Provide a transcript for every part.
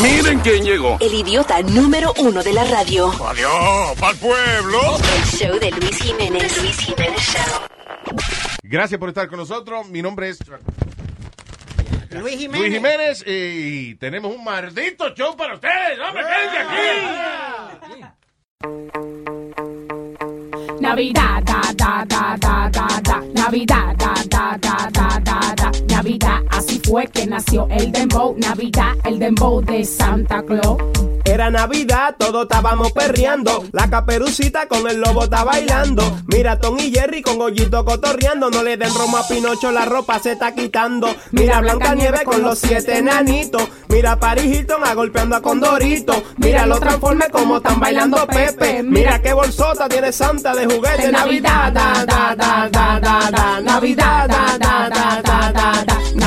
Miren quién llegó. El idiota número uno de la radio. Adiós, pa'l pueblo. El show de Luis Jiménez. Luis Jiménez Show. Gracias por estar con nosotros. Mi nombre es Luis Jiménez. Luis Jiménez y tenemos un maldito show para ustedes. ¡Hombre, quédense aquí! Navidad, da, da, da, da, da, da. Navidad, da, da, da, da, da, da. Navidad, así fue que nació el dembow. Navidad, el dembow de Santa Claus. Era Navidad, todos estábamos perreando. La caperucita con el lobo está bailando. Mira Tom y Jerry con Gollito cotorreando. No le den romo a Pinocho, la ropa se está quitando. Mira Blanca Nieve con los siete enanitos. Mira Paris Hilton a golpeando a Condorito. Mira los transformes como están bailando Pepe. Mira qué bolsota tiene Santa de juguete. Navidad, da, da, da, da, da, da. Navidad, da, da, da, da, da, da.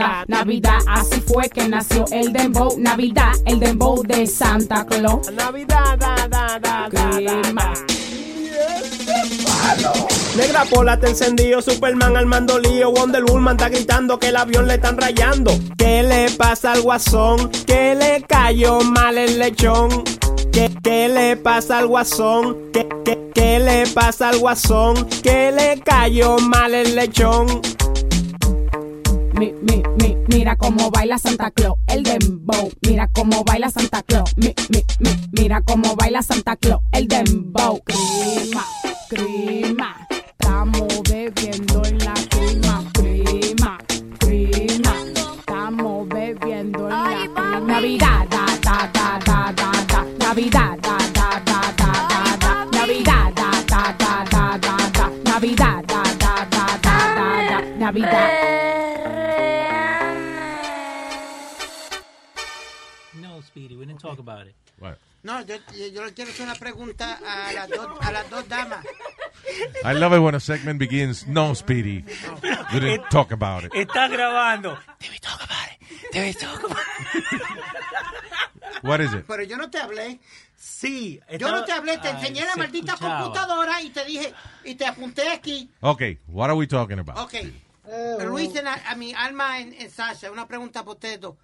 da. Navidad, así fue que nació el dembow. Navidad, el dembow de Santa Claus. Navidad, da, da, da. Negra Pola te encendido, Superman al mando lío, Wonder Woman está gritando que el avión le están rayando. ¿Qué le pasa al guasón? ¿Qué le cayó mal el lechón? ¿Qué, qué le pasa al guasón? ¿Qué, qué, qué le pasa al guasón? ¿Qué le cayó mal el lechón? Mi, mi, mi, mira cómo baila Santa Claus, el dembow. Mira cómo baila Santa Claus. Mi, mi, mi, mira cómo baila Santa Claus, el dembow. Crema, crema. Estamos bebiendo en la crema, crema, crema. Estamos bebiendo en la crema. Navidad, da, da, da, da, da, da. Navidad, da, da, da, da, da, da. Navidad, da, da, da, da, da, da. Navidad, da, da, da, da, da, da. Navidad. Speedy, we didn't talk about it. What? No, yo, yo le quiero hacer una pregunta a las dos, a las dos damas. I love it when a segment begins. No, Speedy. We didn't talk about it. Está grabando. Debe talk about it. Debe talk about it. What is it? Pero yo no te hablé. Sí. Yo no te hablé, te Ay, enseñé la maldita escuchaba. computadora y te dije, y te apunté aquí. Okay, what are we talking about? Ok. Luis, en a, a mi alma en, en Sasha, una pregunta para ustedes dos.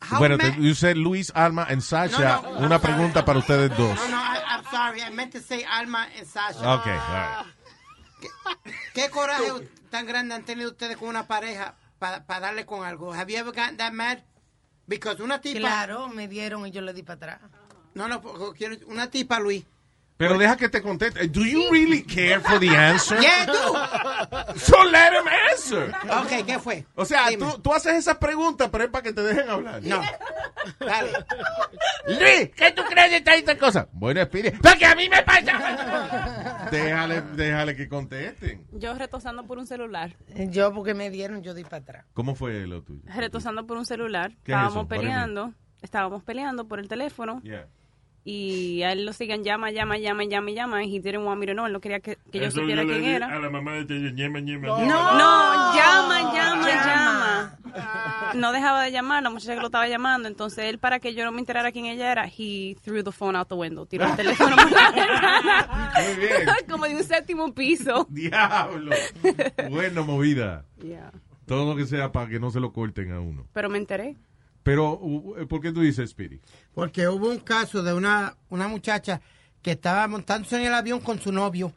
How Bueno, te- you said Luis, Alma and Sasha. No, no. Una pregunta para ustedes dos. No, no, I, I'm sorry, I meant to say Alma and Sasha. Okay, all right. ¿Qué coraje tan grande han tenido ustedes con una pareja para darle con algo? Have you ever gotten that mad? Because una tipa... Claro, me dieron y yo le di para atrás. No, no, porque quiero- una tipa, Luis. Pero deja que te conteste. Do you really care for the answer? Yeah, do. So let him answer. Ok, ¿qué fue? O sea, tú, tú haces esas preguntas, pero es para que te dejen hablar. No. Dale. Luis, ¿qué tú crees de esta, cosa? Bueno, espíritu. Porque a mí me pasa. déjale, déjale que contesten. Yo retosando por un celular. Yo porque me dieron, yo di para atrás. ¿Cómo fue lo tuyo? Retosando por un celular. ¿Qué es Estábamos peleando. Estábamos peleando por el teléfono. Yeah. Y a él lo siguen llama, llama, llama, llama, llama. Y didn't want me to know. Él no quería que, que yo supiera yo quién era. A la mamá de ñema, ñema, No, ñema. no, llama, llama, llama. No dejaba de llamar, la muchacha que lo estaba llamando. Entonces él, para que yo no me enterara quién ella era, he threw the phone out the window. Tiró el teléfono por la ventana. Muy bien. Como de un séptimo piso. Diablo. Buena movida. Yeah. Todo lo que sea para que no se lo corten a uno. Pero me enteré. Pero, uh, ¿por qué tú dices, Speedy? Porque hubo un caso de una, una muchacha que estaba montándose en el avión con su novio.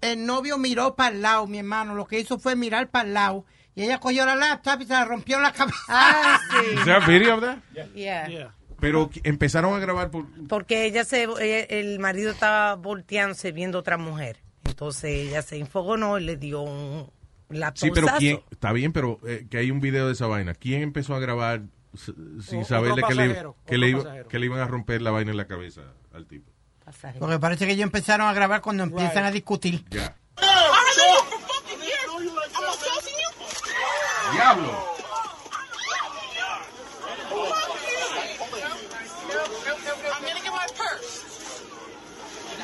El novio miró para el lado, mi hermano. Lo que hizo fue mirar para el lado. Y ella cogió la laptop y se la rompió en la cabeza. Ah, Is video of that? Yeah. Pero empezaron a grabar por... Porque ella se, eh, el marido estaba volteándose viendo otra mujer. Entonces ella se infogonó y le dio un la Sí, pero ¿quién? Está bien, pero eh, que hay un video de esa vaina. ¿Quién empezó a grabar sin saberle que, le, que le, iba, que le iban a romper la vaina en la cabeza al tipo. Pasajero. Porque parece que ellos empezaron a grabar cuando empiezan right. a discutir. ¡Diablo!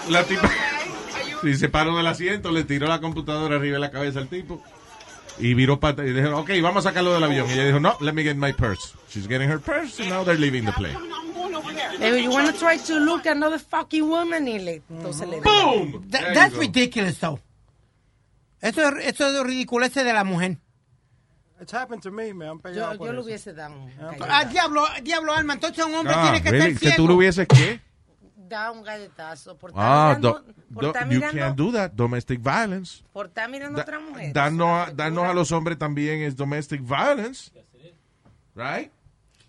La tipa, si se paró del asiento, le tiró la computadora arriba de la cabeza al tipo y viró pata y dijo, ok, vamos a sacarlo del avión. Y ella dijo, no, let me get my purse. She's getting her purse and now they're leaving the plane. Digo, you want to try to look at another fucking woman? Y le, entonces le ¡Boom! There that's ridiculous, though. Eso es, eso es ridiculece de la mujer. It's happened to me, me han Yo, pegado yo eso. hubiese dado un Ah, diablo, diablo, Alma. Entonces un hombre Ah, tiene que really? estar ¿Que ciego. tú lo hubieses qué? Da un galletazo por estar Ah, mirando, do- por do- estar you mirando, can't do that. Domestic violence. por estar mirando a otra mujer. Darnos, a- darnos a los hombres también es domestic violence. Right?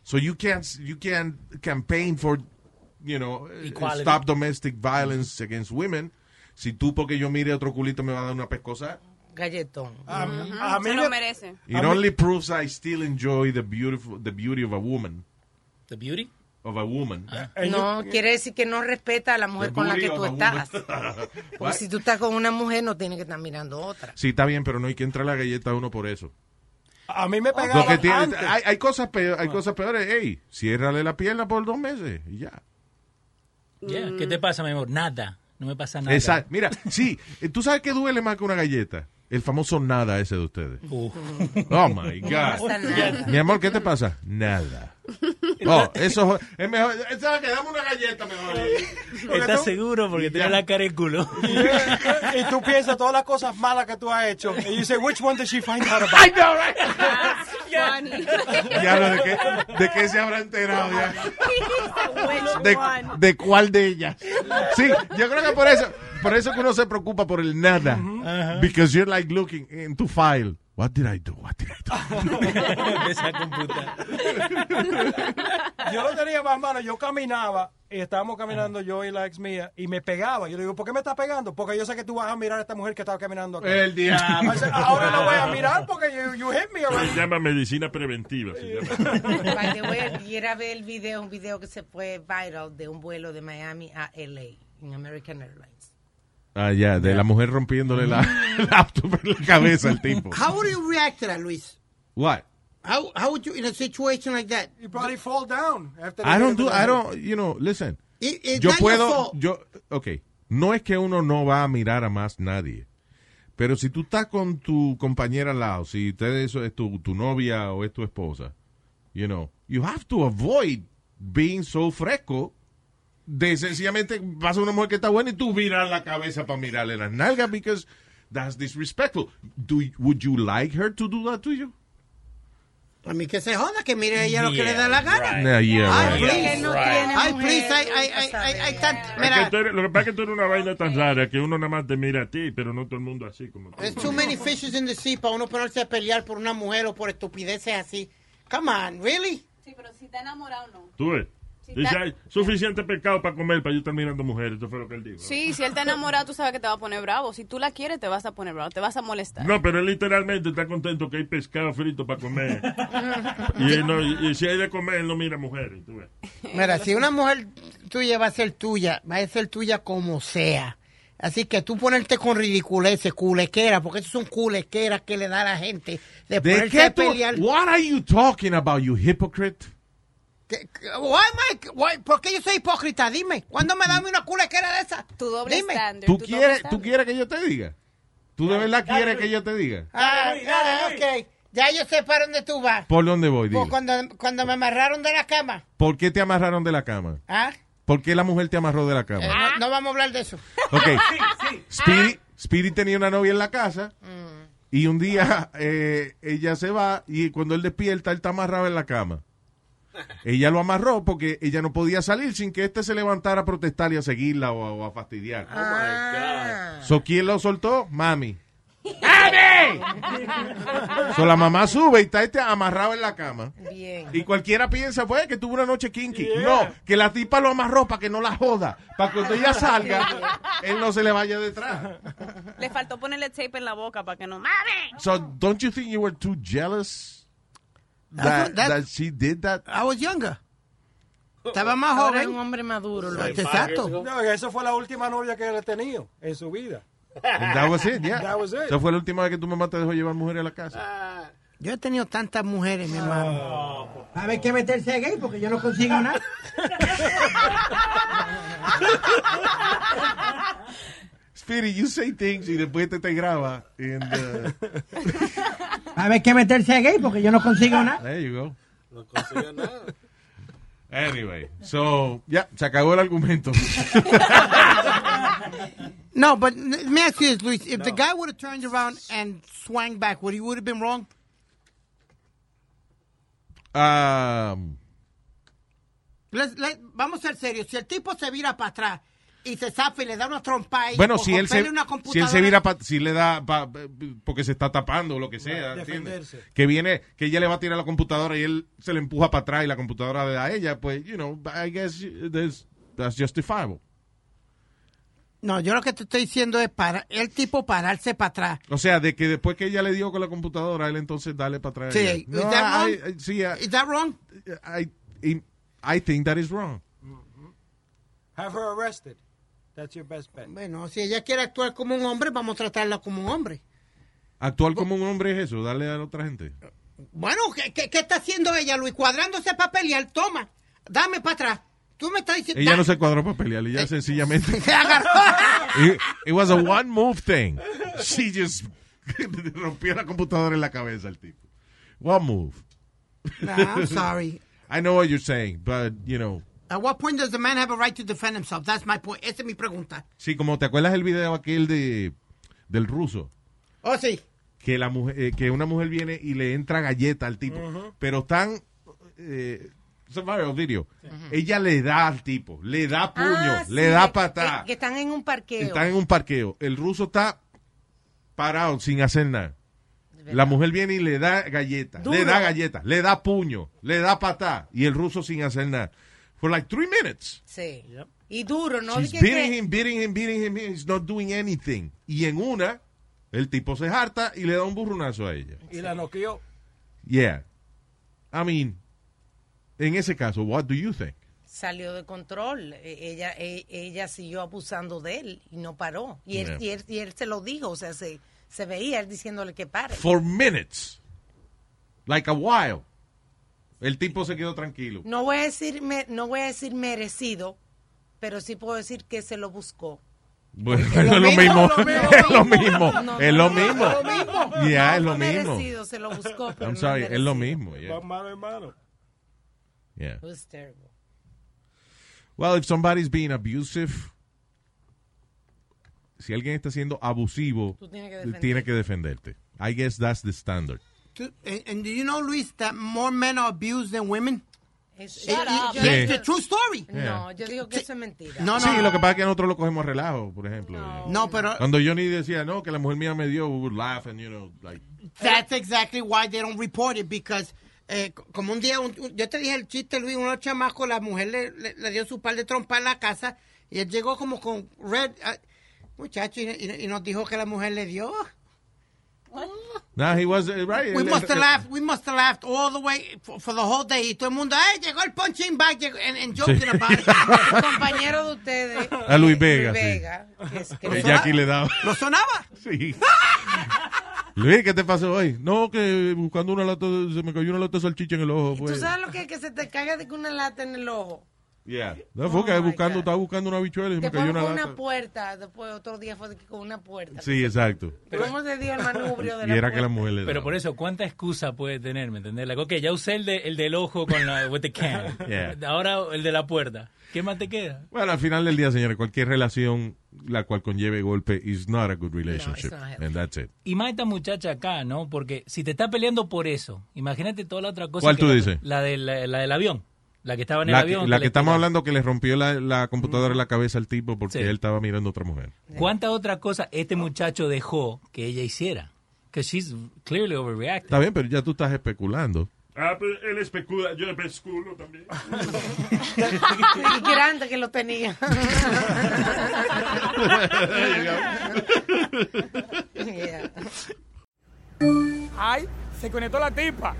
So you can't, you can't campaign for, you know, Equality. stop domestic violence against women. Si tú, porque yo mire otro culito, me va a dar una pescosa. Galletón. A, Ujú, a mí se lo merece. It only proves I still enjoy the beautiful, the beauty of a woman. The beauty? Of a woman. No, quiere decir que no respeta a la mujer con la que tú estás. Porque si tú estás con una mujer, no tienes que estar mirando otra. Sí, está bien, pero no hay que entrar la galleta a uno por eso. A mí me Lo pegaban que tiene- antes. hay, hay cosas peor- hay cosas peores. Ey, ciérrale la pierna por dos meses y ya. Yeah, ¿Qué te pasa, mi amor? Nada. No me pasa nada. Exacto. Mira, sí, eh, ¿tú sabes qué duele más que una galleta? El famoso nada ese de ustedes. Uf. Oh my God. Mi amor, ¿qué te pasa? Nada. Oh, eso es mejor. ¿Sabes qué? Dame una galleta mejor. ¿Estás seguro? Porque tiene la cara de culo. y tú piensas todas las cosas malas que tú has hecho. Y dices, which one did she find out about? I know, right? Funny. Diablo, ¿de qué, ¿de qué se habrá enterado ya? ¿De, de cuál de ellas? Sí, yo creo que por eso, por eso que uno se preocupa por el nada. Because you're like looking into file. What did I do? What did I do? Empieza a. Yo lo tenía más mano, yo caminaba y estábamos caminando yo y la ex mía y me pegaba. Yo le digo, ¿por qué me estás pegando? Porque yo sé que tú vas a mirar a esta mujer que estaba caminando acá. El diablo. Ahora no voy a mirar porque you, you hit me already. Se llama medicina preventiva. Se llama. By the way, quiera ver el video, un video que se fue viral de un vuelo de Miami a LA en American Airlines. Ah, ya, de la mujer rompiéndole la laptop en la cabeza al tipo. How would you react to that, Luis? What? How, how would you, in a situation like that? You probably fall down. after I don't do, I don't, you know, listen. It- Yo puedo, yo, ok, no es que uno no va a mirar a más nadie, pero si tú estás con tu compañera al lado, si ustedes es tu, tu novia o es tu esposa, you know, you have to avoid being so fresco de sencillamente vas a una mujer que está buena y tú viras la cabeza para mirarle las nalgas because that's disrespectful. Do, would you like her to do that to you? A mí que se joda, que mire ella lo que le Yeah, da la gana. right. Yeah, yeah, Ay, right. please. No tiene Ay, please, tan- tú eres- lo que pasa es que tú eres una vaina tan rara que uno nada más te mira a ti, pero no todo el mundo así como tú. there's too many fishes in the sea para uno ponerse a pelear por una mujer o por estupideces así. Come on, really? Sí, pero si está enamorado, no. Tú ves. Dice, hay suficiente pescado para comer para yo estar mirando mujeres. Eso fue lo que él dijo. Sí, si él está enamorado, tú sabes que te va a poner bravo. Si tú la quieres, te vas a poner bravo, te vas a molestar. No, pero él literalmente está contento que hay pescado frito para comer. y, él no- y- y si hay de comer, él no mira mujeres. Tú ves. Mira, si una mujer tuya va a ser tuya, va a ser tuya como sea. Así que tú ponerte con ridiculeces, culequera, porque eso son culequeras que le da a la gente de ¿De ponerse qué a tú? pelear. What are you talking about, you hypocrite? ¿Qué- qué- why I- why- ¿Por qué yo soy hipócrita? Dime, ¿cuándo me da una culequera de esa? Tu doble Dime. estándar. ¿Tú tu doble quieres, estándar. ¿Tú quieres que yo te diga? ¿Tú de verdad quieres que yo te diga? Ah, ok. Ya yo sé para dónde tú vas. ¿Por dónde voy? Dile. cuando, cuando me amarraron de la cama. ¿Por qué te amarraron de la cama? ¿Ah? ¿Por qué la mujer te amarró de la Eh, cama? no, no vamos a hablar de eso. Ok. Speedy, Speedy tenía una novia en la casa y un día eh, ella se va y cuando él despierta, él está amarrado en la cama. Ella lo amarró porque ella no podía salir sin que este se levantara a protestar y a seguirla o a, o a fastidiar. Ah, So, ¿Quién lo soltó? Mami. ¡Mami! So, la mamá sube y está este amarrado en la cama. bien. Y cualquiera piensa, pues, que tuvo una noche kinky. No, que la tipa lo amarró para que no la joda. Para que cuando ella salga, él no se le vaya detrás. Le faltó ponerle tape en la boca para que no. ¡Mami! So, don't you think you were too jealous That, she did that? I was younger. Estaba más Ahora es un joven. hombre maduro. lo Exacto. No, esa fue la última novia que él ha tenido en su vida. And that was it, yeah. That was it. Esa fue la última vez que tu mamá te dejó llevar mujeres a la casa. Yo he tenido tantas mujeres, mi hermano. A ver qué meterse gay porque yo no consigo nada. Speedy, you say things y después te, te graba. And, uh, A ver qué meterse gay porque yo no consigo nada. there you go. No consigue nada. Anyway, so, ya, se acabó el argumento. No, but let me ask you this, Luis. If the guy would have turned around and swung back, would he would have been wrong? Um, Let's- let- vamos a ser serios. Si el tipo se vira para atrás y se zafa y le da una trompa y bueno, si él, se, si él se computadora- vira, pa- si le da, pa- porque se está tapando o lo que sea, que viene, que ella le va a tirar la computadora y él se le empuja para atrás y la computadora le da a ella, pues, you know, I guess that's justifiable. No, yo lo que te estoy diciendo es para el tipo pararse para atrás. O sea, de que después que ella le dio con la computadora, él entonces dale para atrás. Sí, is No, that I- wrong? I- sí, I- Is that wrong? I, I, I think that is wrong. Have her arrested. That's your best bet. Bueno, si ella quiere actuar como un hombre, vamos a tratarla como un hombre. Actuar como un hombre es eso, darle a la otra gente. Bueno, ¿qué, qué, qué está haciendo ella, Luis? Cuadrándose para pelear. Toma, dame para atrás. Tú me estás diciendo... Ella no se cuadró para pelear, ella sencillamente. Se agarró. It, it was a one move thing. She just rompió la computadora en la cabeza al tipo. One move. Nah, I'm sorry. I know what you're saying, but you know, At what point does the man have a right to defend himself? That's my point. Esa es mi pregunta. sí, como te acuerdas el video aquel de del ruso, Oh, sí. que la mujer, eh, que una mujer viene y le entra galleta al tipo, pero tan eh, es un viral video. Ella le da al tipo, le da puño, Ah, le sí, da patada. Que, que están en un parqueo. Están en un parqueo. El ruso está parado sin hacer nada. La mujer viene y le da galleta, Duro. le da galleta, le da puño, le da patada. Y el ruso sin hacer nada. For like three minutes. Sí. Y duro, ¿no? She's beating que- him, beating him, beating him. He's not doing anything. Y en una, el tipo se harta y le da un burrunazo a ella. Y la noqueó. Yeah. I mean, en ese caso, what do you think? salió de control. E- Ella, e- ella siguió abusando de él y no paró. Y él, Yeah. y él, y él se lo dijo, o sea, se, se veía él diciéndole que pare. For minutes. Like a while. El tipo se quedó tranquilo. No voy a decir, me- no voy a decir merecido, pero sí puedo decir que se lo buscó. Bueno, Es es lo lo mismo, lo mismo. Es lo mismo. No, Es lo no, mismo. es lo mismo. Yeah, No es lo mismo. merecido, se lo buscó, pero I'm no sorry, es lo mismo. yeah. Va mano en mano. Yeah. It was terrible. Well, if somebody's being abusive, si alguien está siendo abusivo, Tú tienes que defender. tiene que defenderte. I guess that's the standard. Tú- And, and do you know, Luis, that more men are abused than women? Es, Eh, Sí. It's a true story. No, yo digo que eso es mentira. No, no. Sí, lo que pasa es que nosotros lo cogemos a relajo, por ejemplo. No, pero Cuando Johnny decía, no, que la mujer mía me dio, we would laugh and, you know, like, that's exactly why they don't report it because eh, co- como un día, un- un- yo te dije el chiste, Luis, unos chamacos, la mujer le, le- le dio su par de trompa en la casa y él llegó como con red, ah, muchacho, y, y- y nos dijo que la mujer le dio. Nah, he was uh, right. We must have él- laughed, we must have laughed all the way for, for the whole day. Y todo el mundo, ay, llegó el punching bag, llegó, and, and joking Sí. about it. El compañero de ustedes. A Luis eh, Vega, sí. Vega, que es- que no- Jackie le daba. ¿Lo sonaba? Sí. Luis, ¿qué te pasó hoy? No, que buscando una lata, se me cayó una lata de salchicha en el ojo. ¿Tú Pues. sabes lo que es que se te caiga de una lata en el ojo? Yeah. No, fue que Oh, my buscando, God. estaba buscando una bichuela y me cayó con una una lata. puerta, después otro día fue de que con una puerta. Sí, exacto. ¿Cómo se dio el manubrio de Y la era que la puerta? mujer le Pero por eso, ¿cuánta excusa puede tener? ¿Me entendés? Like, ok, ya usé el, de, el del ojo con la with the can. Yeah. Ahora el de la puerta. ¿Qué más te queda? Bueno, al final del día, señores, cualquier relación la cual conlleve golpe is not a good relationship. not healthy. and that's it. Y más esta muchacha acá, ¿no? Porque si te está peleando por eso, imagínate toda la otra cosa. ¿Cuál que tú la- dices? La, del, la del avión. La que estaba en La, el que, avión. la que estamos hablando que le rompió la, la computadora en la cabeza al tipo porque Sí. él estaba mirando a otra mujer. ¿Cuánta otra cosa este muchacho dejó que ella hiciera? Que she's clearly overreacting. Está bien, pero ya tú estás especulando. Ah, pero él especula, yo especulo también. Y grande que lo tenía. Yeah. Ay, se conectó la tipa.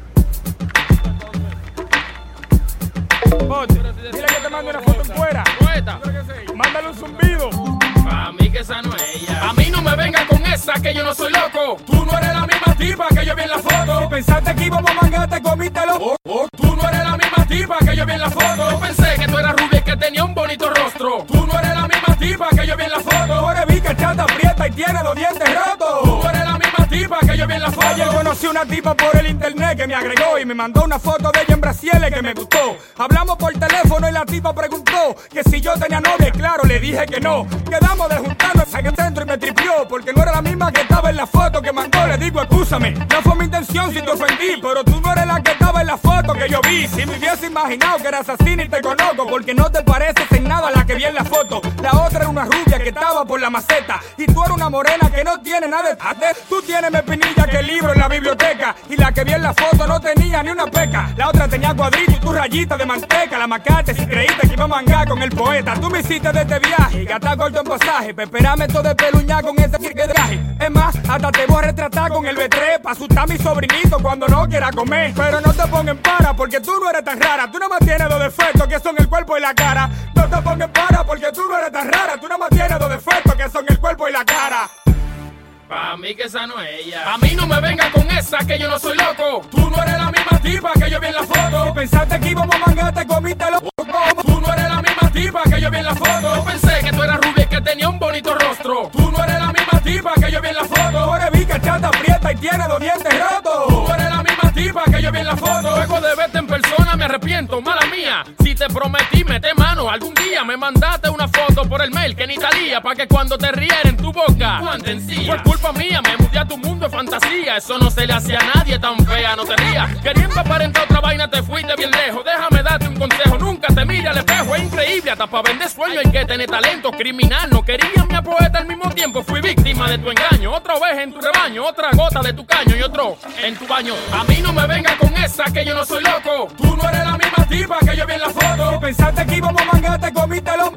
Bote, dile que te mande una foto en fuera. Mándale un zumbido. A mí que esa no es ella. A mí no me venga con esa que yo no soy loco. Tú no eres la misma tipa que yo vi en la foto. Si pensaste que íbamos a mangar, te comítelo. Oh, oh, tú no eres la misma tipa que yo vi en la foto. Yo pensé que tú eras rubia y que tenía un bonito rostro. Tú no eres la misma tipa que yo vi en la foto. Tú eres vi que chata aprieta y tiene los dientes rotos. Tú eres la misma yo. Ayer conocí una tipa por el internet que me agregó y me mandó una foto de ella en Brasiles que me gustó. Hablamos por teléfono y la tipa preguntó que si yo tenía novia y claro le dije que no. Quedamos de juntarnos en el centro y me tripió porque no era la misma que estaba en la foto que mandó. Le digo, escúchame, no fue mi intención si te ofendí, pero tú no eres la que estaba en la foto que yo vi. Si me hubiese imaginado que eras así ni te conozco porque no te pareces en nada la que vi en la foto. La otra era una rubia que estaba por la maceta y tú eres una morena que no tiene nada de. Tú más pinilla que libro en la biblioteca y la que vi en la foto no tenía ni una peca. La otra tenía cuadrito y tu rayita de manteca. La macate si creíste que iba a mangar con el poeta. Tú me hiciste de este viaje, gata corto en pasaje. Peperame todo de peluña con ese cirque de. Es más, hasta te voy a retratar con el B3 pa' asustar a mi sobrinito cuando no quiera comer. Pero no te pongan para porque tú no eres tan rara. Tú no más tienes dos defectos que son el cuerpo y la cara. No te pongan para porque tú no eres tan rara. Tú no más tienes dos defectos que son el cuerpo y la cara. Pa' mí que esa no es ella. A mí no me venga con esa que yo no soy loco. Tú no eres la misma tipa que yo vi en la foto. Si pensaste que íbamos a mangar, te comítelo. Tú no eres la misma tipa que yo vi en la foto. Yo pensé que tú eras rubia y que tenía un bonito rostro. Tú no eres la misma tipa que yo vi en la foto. Eres vi que chata aprieta y tiene los dientes rotos. Tú eres la misma tipa que yo vi en la foto. Luego de verte en persona me arrepiento, mala mía. Si te prometí mete mano, algún día me mandaste una foto por el mail que ni talía. Pa' que cuando te riera en tu boca, Fue culpa mía, me mudé a tu mundo de fantasía. Eso no se le hacía a nadie tan fea, no te rías. Queriendo aparentar otra vaina te fuiste bien lejos. Déjame darte un consejo, nunca te mire al espejo. Es increíble, hasta para vender sueño hay que tener talento. Criminal, no quería mi poeta al mismo tiempo. Fui víctima de tu engaño. Otra vez en tu rebaño, otra gota de tu caño y otro en tu baño. Mí no me venga con esa que yo no soy loco. Tú no eres la misma tipa que yo vi en la foto. Pensaste que íbamos a mangar, te comítelo.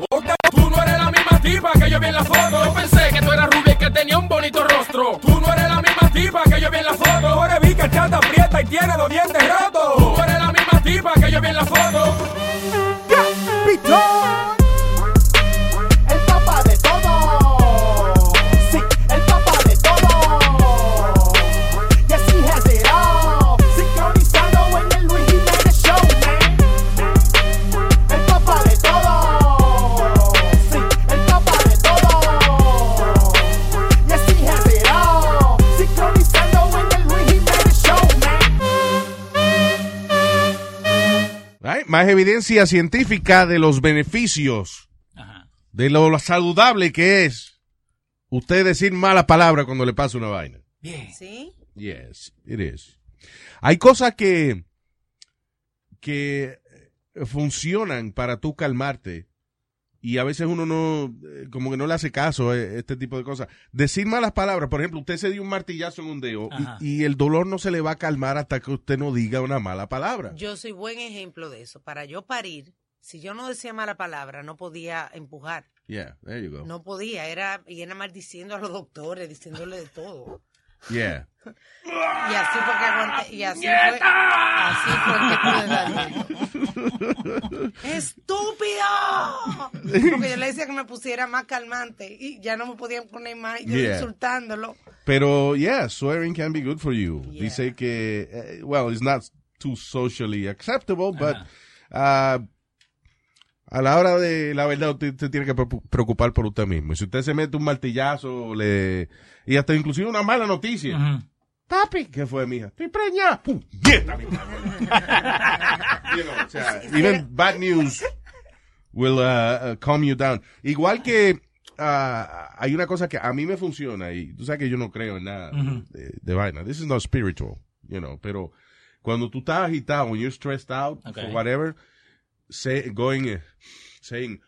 Tú no eres la misma tipa que yo vi en la foto. Yo pensé que tú eras rubia y que tenía un bonito rostro. Tú no eres la misma tipa que yo vi en la foto. Eres vi que chata aprieta y tiene los dientes rotos. Tú eres la misma tipa que yo vi en la foto. Más evidencia científica de los beneficios, de lo, lo saludable que es usted decir mala palabra cuando le pasa una vaina. ¿Sí? Yes, it is. Hay cosas que, que funcionan para tú calmarte y a veces uno no, eh, como que no le hace caso a este tipo de cosas. Decir malas palabras, por ejemplo, usted se dio un martillazo en un dedo y, el dolor no se le va a calmar hasta que usted no diga una mala palabra. Yo soy buen ejemplo de eso. Para yo parir, si yo no decía mala palabra, no podía empujar. Yeah, there you go. No podía, era, y era maldiciendo a los doctores, diciéndole de todo. Yeah. Y así fue que aguanté, y así fue, así fue que pude. ¡Estúpido! Porque yo le decía que me pusiera más calmante y ya no me podían poner más, yo Yeah. insultándolo. Pero, yeah, swearing can be good for you. Dice que, eh, well, it's not too socially acceptable, but uh, a la hora de la verdad usted, usted tiene que pre- preocupar por usted mismo. Y si usted se mete un martillazo le y hasta inclusive una mala noticia. Papi, ¿qué fue, mija? Estoy preñada. ¡Pum! ¡Dieta, mi You know, o sea, even bad news will uh, uh, calm you down. Igual que ah, hay una cosa que a mí me funciona y tú sabes que yo no creo en nada Ujú. de, de vaina. This is not spiritual, you know, pero cuando tú estás agitado, when you're stressed out Okay. for whatever, say, going, eh, saying,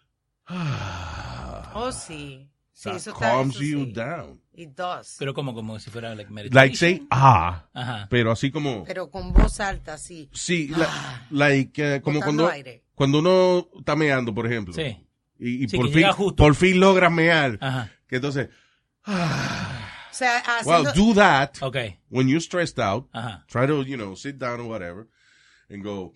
Oh, sí. Sí, that eso está, calms eso you sí. down. It does. Pero como, como si fuera like meditation. Like say, ah, Ajá. pero así como, Pero con voz alta, sí. sí, la- like, eh, como Botando cuando, aire. cuando uno está meando, por ejemplo. Sí. Y, y Sí, por, fin, por fin logras mear. Ajá. Que entonces, O sea, well, haciendo... do that Okay. when you're stressed out. Ajá. Try to, you know, sit down or whatever and go,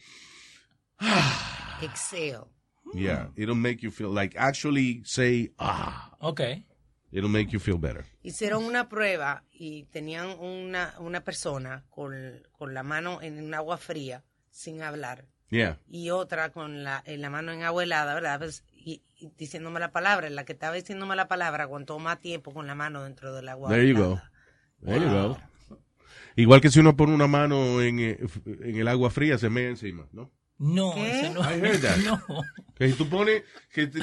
Exhale. yeah, it'll make you feel like actually say, ah. Okay. It'll make you feel better. Hicieron una prueba y tenían una, una persona con, con la mano en un agua fría sin hablar Yeah. y otra con la, en la mano en agua helada, ¿verdad? Pues, y, y diciéndome la palabra. La que estaba diciéndome la palabra aguantó más tiempo con la mano dentro del agua. There you go. There you go. Igual que si uno pone una mano en, eh, en el agua fría, se mea encima, ¿no? No, ¿Qué? eso no. I heard that. No. Que si tú pones, que, te-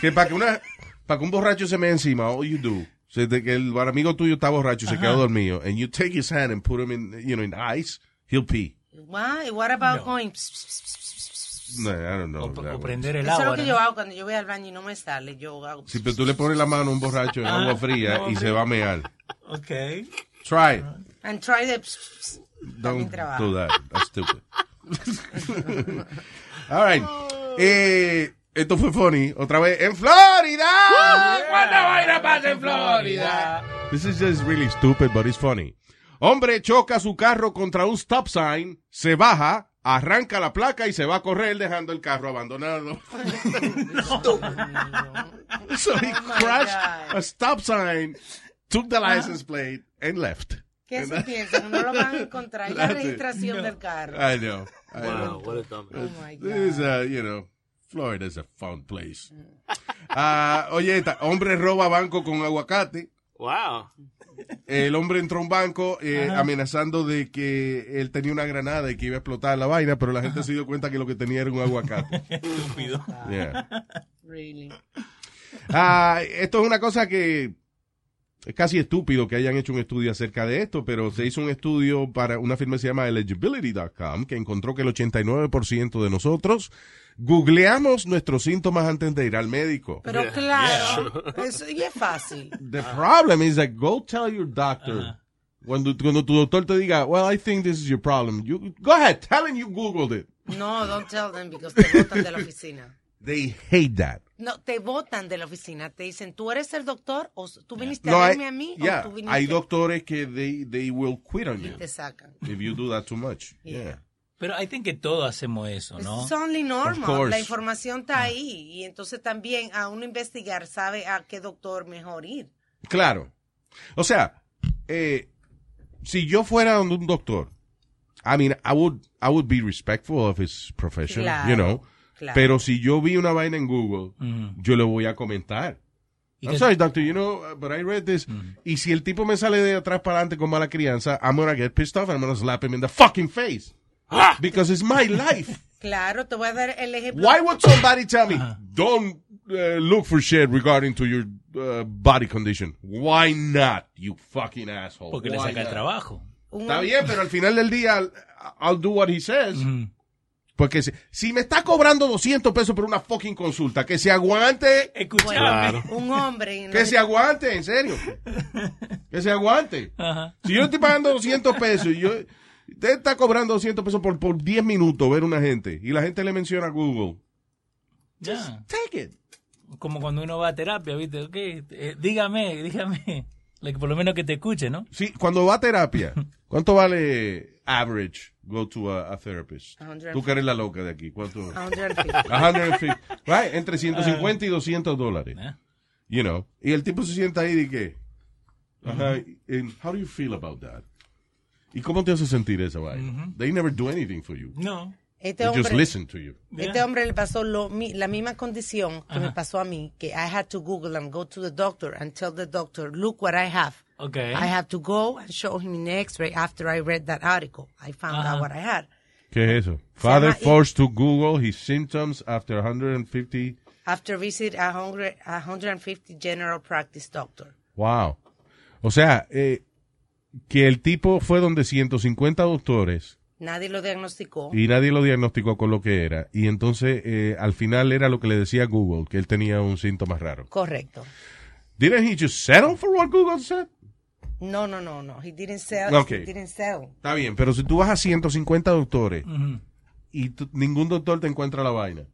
que para que una, para que un borracho se mea encima, all you do, so de que el amigo tuyo está borracho y se quedó dormido, and you take his hand and put him in, you know, in ice, he'll pee. Why? What about going? No, I don't know. O, that o one. prender el Eso es agua. lo que ¿no? yo hago cuando yo voy al baño y no me sale. Yo hago. Si pero tú le pones la mano a un borracho en agua fría no, y se va a mear. Ok. Try it. And try the. Don't do that. That's stupid. All right. Eh, esto fue funny. Otra vez en Florida. ¿Cuándo vaina pasa en Florida? This is just really stupid, but it's funny. Hombre choca su carro contra un stop sign, se baja, arranca la placa y se va a correr dejando el carro abandonado. so he crashed a stop sign, took the license plate, and left. ¿Qué se piensan? No lo van a encontrar. La registración del carro. I know. I Wow, know. what a dumb. Oh my God. This is, uh, you know, Florida is a fun place. Ah, oye, esta, hombre roba banco con aguacate. Wow. El hombre entró a un banco eh, amenazando de que él tenía una granada y que iba a explotar la vaina, pero la gente se dio cuenta que lo que tenía era un aguacate. Estúpido. Yeah. Really. Ah, esto es una cosa que es casi estúpido que hayan hecho un estudio acerca de esto, pero se hizo un estudio para una firma que se llama eligibility.com que encontró que el 89% de nosotros googleamos nuestros síntomas antes de ir al médico. Pero claro, eso y es fácil. The problem is that go tell your doctor cuando, cuando tu doctor te diga, well, I think this is your problem. You, go ahead, tell him you Googled it. No, don't tell them because te botan de la oficina. They hate that. No, te botan de la oficina. Te dicen, ¿tú eres el doctor? ¿O tú viniste No, a verme a mí? yeah, ¿O tú viniste? hay doctores que they, they will quit on Y you te sacan. if you do that too much. Yeah. Yeah. Pero I think que todos hacemos eso, ¿no? Es only normal. La información está ahí. Y entonces también a uno investigar sabe a qué doctor mejor ir. Claro. O sea, eh, si yo fuera un doctor, I mean, I would, I would be respectful of his profession, Claro, you know. Claro. Pero si yo vi una vaina en Google, Ujú. yo le voy a comentar. ¿Y I'm sorry, doctor, you know, uh, but I read this. Y si el tipo me sale de atrás para adelante con mala crianza, I'm gonna get pissed off and I'm gonna slap him in the fucking face. Because it's my life. Claro, te voy a dar el ejemplo. Why would somebody tell me, don't uh, look for shit regarding to your uh, body condition? Why not, you fucking asshole? Porque le Why saca el not? trabajo. Un- Está bien, pero al final del día, I'll, I'll do what he says. Porque si, si me está cobrando 200 pesos por una fucking consulta, que se aguante, Escuchame. Claro. Un hombre. que se aguante, en serio. Que se aguante. Ajá. Si yo estoy pagando 200 pesos y yo, usted está cobrando 200 pesos por, por 10 minutos ver una gente y la gente le menciona a Google, Ya. take it. Como cuando uno va a terapia, ¿viste? Ok, eh, dígame, dígame. Like, por lo menos que te escuche, ¿no? Sí, cuando va a terapia, ¿cuánto vale average go to a, a therapist? 150. Tú que eres la loca de aquí, ¿cuánto? 150. 150. Right, entre 150 y 200 dólares. Ah. You know. Y el tipo se sienta ahí y que, ajá, and how do you feel about that? ¿Y cómo te hace sentir esa vaina? They never do anything for you. No. Este They just hombre, listen to you. este hombre le pasó lo, mi- la misma condición que me pasó a mí, que I had to Google and go to the doctor and tell the doctor, look what I have. Okay. I have to go and show him the x-ray after I read that article. I found out what I had. ¿Qué es eso? Father llama- forced to Google his symptoms after 150. After visit a, hundred, a 150 general practice doctor. Wow. O sea, eh, que el tipo fue donde 150 doctores Nadie lo diagnosticó. y nadie lo diagnosticó con lo que era. Y entonces, eh, al final era lo que le decía Google, que él tenía un síntoma raro. Correcto. Didn't he just settle for what Google said? No, no, no, no. He didn't sell. Okay. He didn't sell. Está bien, pero si tú vas a 150 doctores y tú- ningún doctor te encuentra la vaina,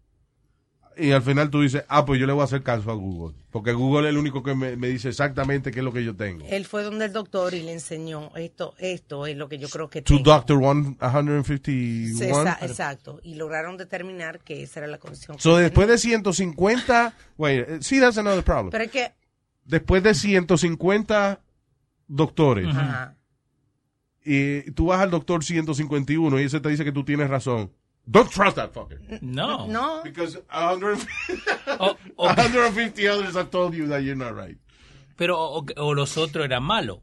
y al final tú dices, ah, pues yo le voy a hacer caso a Google, porque Google es el único que me, me dice exactamente qué es lo que yo tengo. Él fue donde el doctor y le enseñó esto, esto es lo que yo creo que To tengo. Doctor one, Sí, 151. exa- exacto. Y lograron determinar que esa era la condición. que So tenía. después de 150, wait, eh, see that's another problem. Pero es que después de 150 doctores, Ajá. y tú vas al doctor 151 y ese te dice que tú tienes razón. Don't trust that fucker. No. No. Because 150, O- o- 150 others have told you that you're not right. pero o, o los otros eran malos.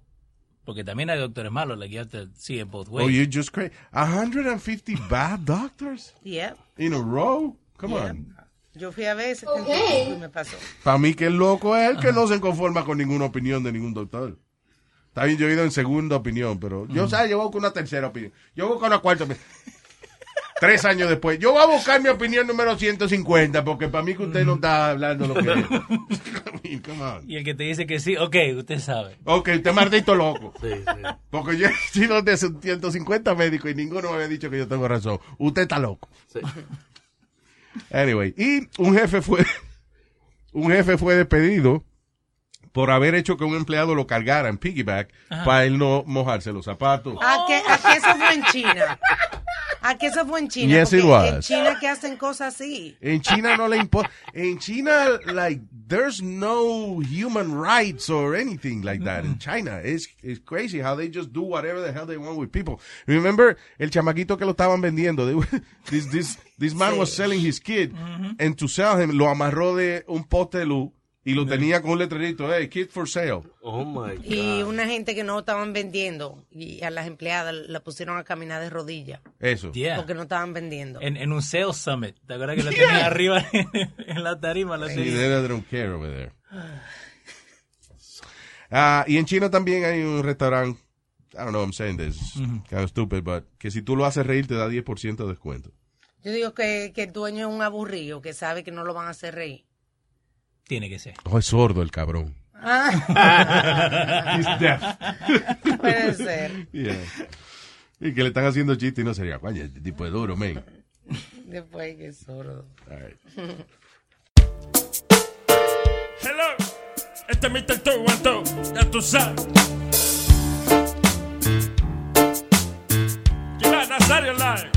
Porque también hay doctores malos, like you have to see it both ways. Oh, you're just crazy. 150 bad doctors Yep. in a row? Come Yep. on. Yo fui a ver 75 y me pasó. Para mí que el loco es el que no se conforma con ninguna opinión de ningún doctor. Está bien, yo he ido en segunda opinión, pero yo, ¿sabes? Yo voy con una tercera opinión. Yo voy con una cuarta opinión. Tres años después. Yo voy a buscar mi opinión número 150, porque para mí que usted no está hablando lo que es. Come on. Y el que te dice que sí, ok, usted sabe. Ok, usted es maldito loco. Porque yo he sido de 150 médicos y ninguno me había dicho que yo tengo razón. Usted está loco. Anyway, y un jefe fue un jefe fue despedido por haber hecho que un empleado lo cargara en piggyback Ajá. para él no mojarse los zapatos. ¿A qué, a qué eso fue en China? ¿A qué eso fue en China? Yes, it Porque en was. China que hacen cosas así. En China no le importa. En China, like, there's no human rights or anything like that. In China, it's, it's crazy how they just do whatever the hell they want with people. Remember, el chamaquito que lo estaban vendiendo, they were- this, this, this man was selling his kid, and to sell him, lo amarró de un poste de luz y lo tenía con un letrerito, hey, kid for sale. Oh my Y una gente que no estaban vendiendo y a las empleadas la pusieron a caminar de rodillas. Eso. Yeah. Porque no estaban vendiendo. En, en un sales summit. ¿Te acuerdas que lo tenía arriba en la tarima? Tenía? they don't care over there. Ah, y en China también hay un restaurante, I don't know, I'm saying this, Ujú. kind of stupid, but que si tú lo haces reír te da 10% de descuento. Yo digo que, que el dueño es un aburrido que sabe que no lo van a hacer reír. Tiene que ser. Oh, es sordo el cabrón. Ah. He's deaf. Puede ser. Yeah. Y que le están haciendo chistes y no sería, coño, este tipo es duro, man. Después que es sordo. All right. Hello, este es Mr. Two, ya tú sabes. Nazario Live.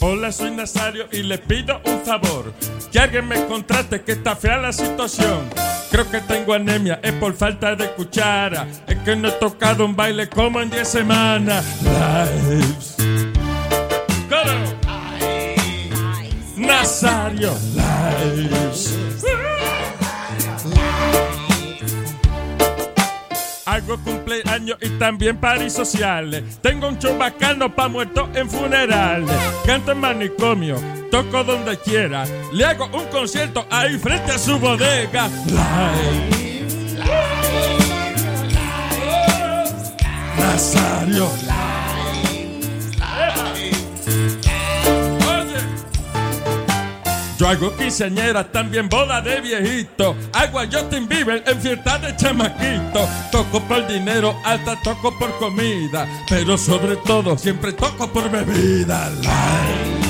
Hola, soy Nazario y le pido un favor. Que alguien me contrate que está fea la situación. Creo que tengo anemia, es por falta de cuchara. Es que no he tocado un baile como en 10 semanas. Lives. Coro. Nazario Lives. Hago cumpleaños y también paris sociales. Tengo un show bacano pa' muertos en funerales. Canto en manicomio, toco donde quiera. Le hago un concierto ahí frente a su bodega. Live. Nazario. Yo hago quinceañera, también boda de viejito. Hago a Justin Bieber en fiesta de chamaquito. Toco por dinero, hasta toco por comida. Pero sobre todo, siempre toco por bebida. Live.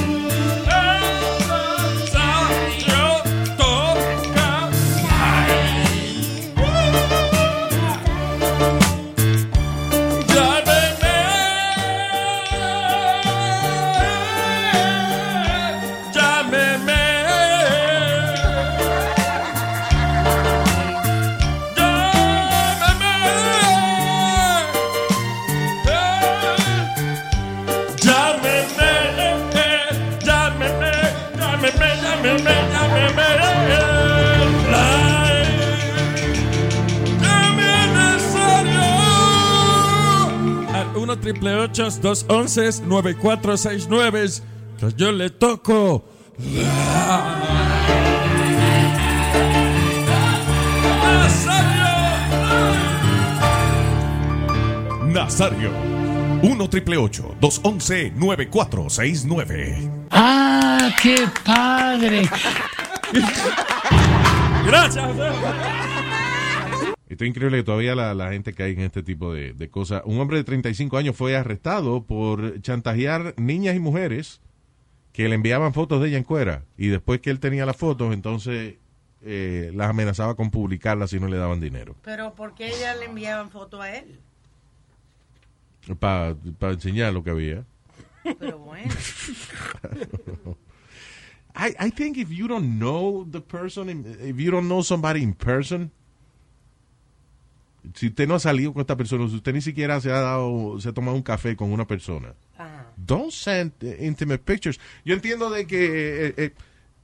488-211-9469. Que yo le toco. Nazario. Nazario. 1 triple 211 9469. ¡Ah, qué padre! Gracias. Esto es increíble que todavía la, la gente cae en este tipo de, de cosas. Un hombre de 35 años fue arrestado por chantajear niñas y mujeres que le enviaban fotos de ella en cuera. Y después que él tenía las fotos, entonces eh, las amenazaba con publicarlas si no le daban dinero. Pero ¿por qué ella le enviaban foto a él? Para enseñar lo que había. Pero bueno. I, I think if you don't know the person, if you don't know somebody in person, si usted no ha salido con esta persona, si usted ni siquiera se ha dado, se ha tomado un café con una persona, don't send intimate pictures. Yo entiendo de que eh, eh,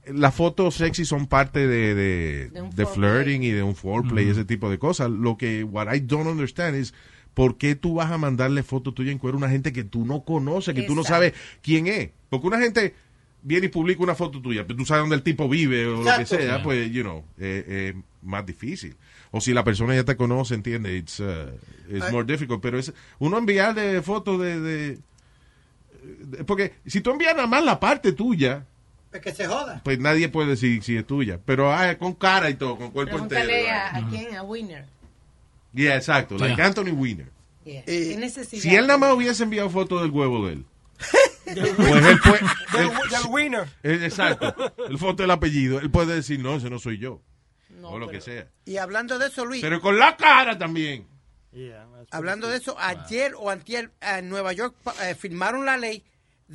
las fotos sexy son parte de, de, flirting y de un foreplay, ese tipo de cosas. Lo que, what I don't understand is, ¿por qué tú vas a mandarle fotos tuyas en cuero a una gente que tú no conoces, que tú no Exacto. sabes quién es? Porque una gente viene y publica una foto tuya, pero tú sabes dónde el tipo vive o lo que Exacto. sea, pues, you know, eh, eh, más difícil. O si la persona ya te conoce, entiende, it's, uh, it's more difficult. Pero es, uno enviarle fotos de, de- de- Porque si tú envías nada más la parte tuya, Es que se joda. pues nadie puede decir si es tuya. Pero ah, con cara y todo, con cuerpo entero. Pregúntale a, a quién, a Winner. Yeah, exacto, like. Anthony Weiner. Yeah. ¿Qué necesidad? Si él nada más hubiese enviado fotos del huevo de él. pues él puede, Del, winner. Eh, Exacto. El foto del apellido. Él puede decir, no, ese no soy yo. O lo que sea. Y hablando de eso, Luis. Pero con la cara también. Hablando de eso, ayer o antier en Nueva York eh, firmaron la ley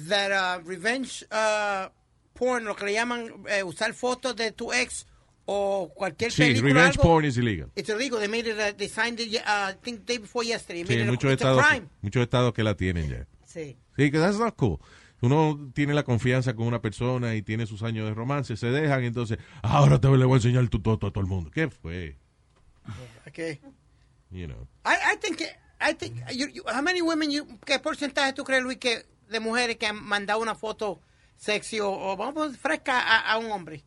that uh, revenge uh, porn, lo que le llaman eh, usar fotos de tu ex o cualquier Sí, película. revenge algo, porn is illegal. It's illegal. They made it. Uh, they signed it. Uh, I think day before yesterday. Sí, Made it a- muchos estados, crime. muchos estados que la tienen ya. Sí. Sí, que that's not cool. Uno tiene la confianza con una persona y tiene sus años de romance, se dejan, entonces, ahora te le voy a enseñar tu toto a todo el mundo. ¿Qué fue? Okay. You know. I, I think, I think, you, you- how many women, you, ¿qué porcentaje tú crees, Luis, que de mujeres que han mandado una foto sexy o, o vamos fresca a, a un hombre?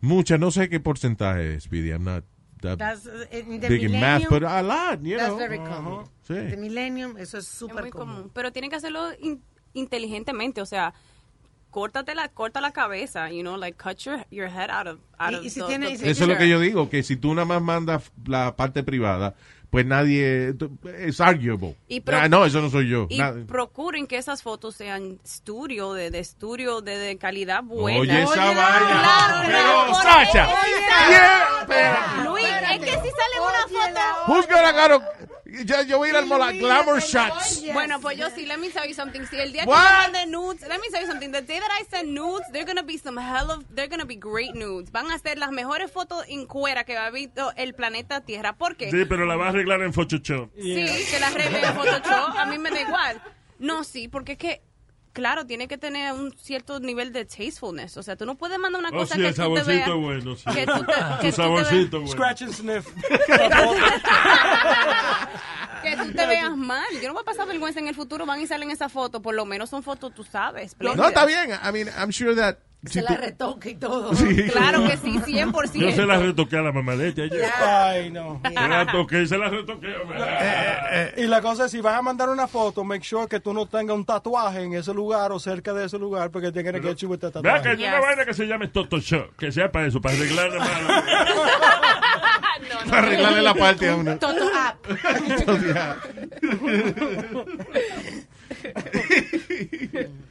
Muchas, no sé qué porcentaje es, Speedy. I'm not that That's, uh, in the big in math, millennium, but a lot, you That's know. very common. Sí. The millennium, eso es súper común. común. Pero tienen que hacerlo in- inteligentemente, o sea, córtate la, corta la cabeza, you know, like cut your, your head out of, out Y- of y si the- tiene- the Eso es lo que yo digo, que si tú nada más mandas la parte privada, pues nadie, es arguable. Y pro- Ah, no, eso no soy yo. Y procuren que esas fotos sean estudio, de, de estudio, de, de calidad buena. Oye, esa vaina. Claro, Pero, Sacha, yeah, Luis, es que si sale una foto... Who's gonna ya, yo voy a ir al mola, glamour shots. Bueno, pues yo sí, let me tell you something. Si el día que What? yo mande nudes, let me tell you something. The day that I send nudes, they're gonna be some hell of, they're gonna be great nudes. Van a ser las mejores fotos en cuera que ha visto el planeta Tierra. ¿Por qué? Sí, pero la va a arreglar en Photoshop. Sí, que la arregle en Photoshop, a mí me da igual. No, sí, porque es que, claro, tiene que tener un cierto nivel de tastefulness. O sea, tú no puedes mandar una Oh, cosa sí, que el tú te veas... es bueno, sí. Que tú te, Su que tú te saborcito veas- bueno. Scratch and sniff. que tú te veas mal. Yo no voy a pasar vergüenza en el futuro. Van y salen esas fotos. Por lo menos son fotos, tú sabes. No, está bien. I mean, I'm sure that. Se si la retoca y todo. Sí. Claro que sí, 100%. Yo se la retoqué a la mamá de ella. ayer. Ay, no. Se la toqué y se la retoqué. hombre. Y la cosa es, si vas a mandar una foto, make sure que tú no tengas un tatuaje en ese lugar o cerca de ese lugar, porque they're gonna get you the Vea que tatuaje. hay una vaina que se llame Photoshop, que sea para eso, para arreglar la mano. Para arreglarle la parte a uno. Toto app.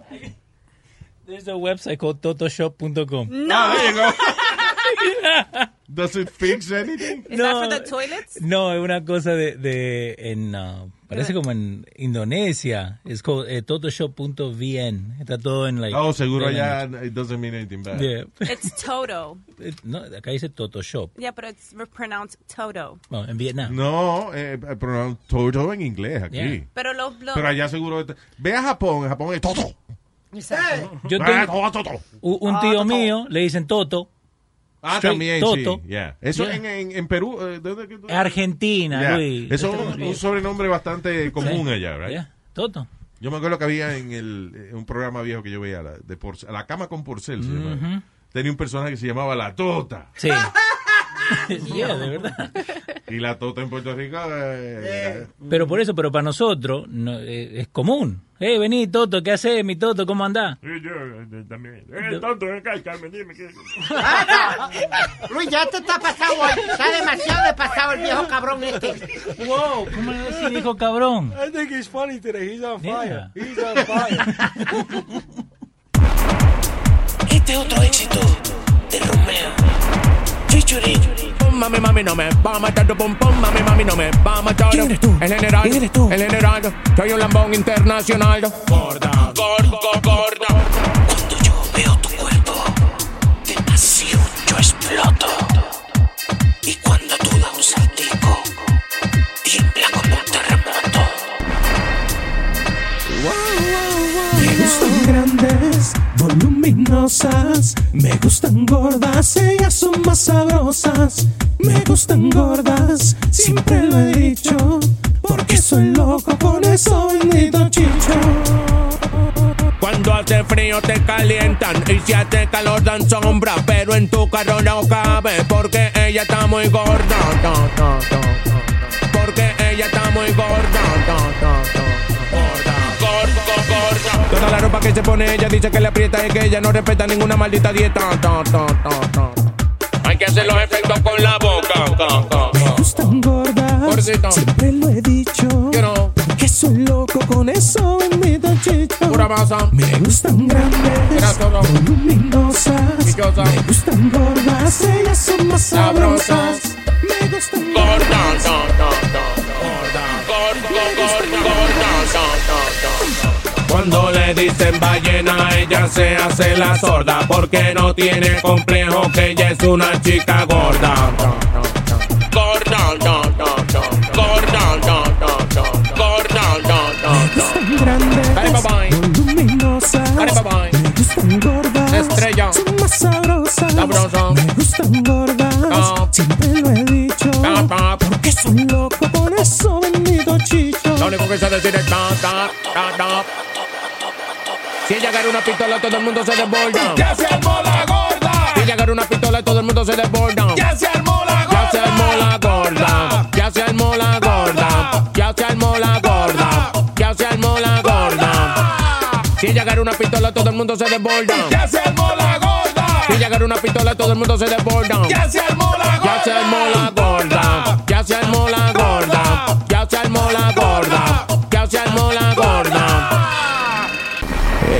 There's a website called totoshop.com. Ah, there you go. Does it fix anything? Is that for the toilets? No, es una cosa de, de en, uh, parece como en Indonesia. Es called eh, totoshop.vn. Está todo en like. Oh, seguro allá it doesn't mean anything bad. Yeah. It's Toto. Eh, No, acá dice Totoshop. Yeah, but it's pronounced Toto. Bueno, en Vietnam. No, eh, pronoun- todo en inglés aquí. Yeah. Pero los... Pero allá seguro. Ve a Japón, en Japón es todo. Yo Ah, tengo un un tío mío, le dicen Toto. Ah, Straight también, Toto. sí. yeah. Eso Yeah. en, en, en Perú. eh, ¿de dónde que tú- Argentina, Yeah. Luis. Eso es un, sobrenombre bastante común Sí. allá, ¿right? Yeah. Toto. Yo me acuerdo que había en el, eh, un programa viejo que yo veía, la, de porce- la cama con porcel, se llamaba. Ujú. Tenía un personaje que se llamaba La Tota. Sí. Yeah, de verdad. Y La Tota en Puerto Rico... eh, Pero por eso, pero para nosotros no, eh, es común. Eh, vení, Toto, ¿qué haces, mi Toto? ¿Cómo andás? Y yo eh, también. Eh, tonto, ven acá, Carmen, dime qué. Luis, ya te está pasado hoy. Está demasiado de pasado el viejo cabrón este. Wow, ¿cómo le decís, hijo cabrón? I think he's funny today. He's on fire. Yeah. He's on fire. Este es otro éxito de Romeo. Featuring. Mami, mami, no me va a matar tu pum pum, mami, mami, no me va a matar. ¿Quién eres tú? El general. ¿Quién eres tú? El general. Soy un lambón internacional. Gorda, gorda, gorda. Voluminosas, me gustan gordas, ellas son más sabrosas. Me gustan gordas, siempre lo he dicho, porque soy loco con eso bendito chicho. Cuando hace frío te calientan y si hace calor dan sombra, pero en tu carro no cabe porque ella está muy gorda. Porque ella está muy gorda. Toda la ropa que se pone ella dice que le aprieta y que ella no respeta ninguna maldita dieta. Ta, ta, ta, ta. Hay que hacer los efectos con la boca. ta, ta, ta. Me gustan gordas, Gordito. siempre lo he dicho, que soy loco con eso bendito chicho. Pura masa. Me gustan grandes, voluminosas, me gustan gordas, ellas son más sabrosas. Me gustan Gorda, Cuando le dicen ballena, ella se hace la sorda porque no tiene complejo que ella es una chica gorda. Gorda, ta, ta, ta. gorda, ta, ta, ta. gorda, ta. gustan grandes, bye-bye. me gustan gordas, Estrella. son más sabrosas, Sabrosa. me gustan gordas, siempre lo he dicho, porque soy loco con eso bendito chicho. Lo único que sé decir es ta, ta, ta, ta. Si ella agarra una pistola, todo el mundo se desborda. Ya se armó la gorda. Si ella agarra una pistola, todo el mundo se desborda. Ya se armó la gorda. Ya se armó la gorda. Ya se armó la gorda. Ya se armó la gorda. Ya se armó la gorda. Si ella agarra una pistola, todo el mundo se desborda. Ya se armó la gorda. Si ella agarra una pistola, todo el mundo se desborda. Ya se armó la Ya se armó la gorda. Ya se armó la gorda.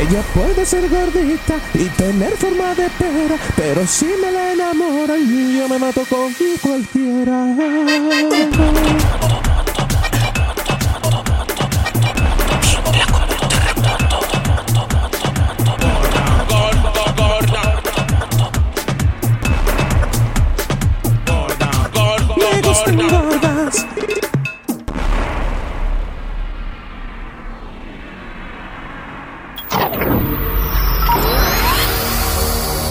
Ella puede ser gordita y tener forma de pera, pero si me la enamoran y yo me mato con cualquiera.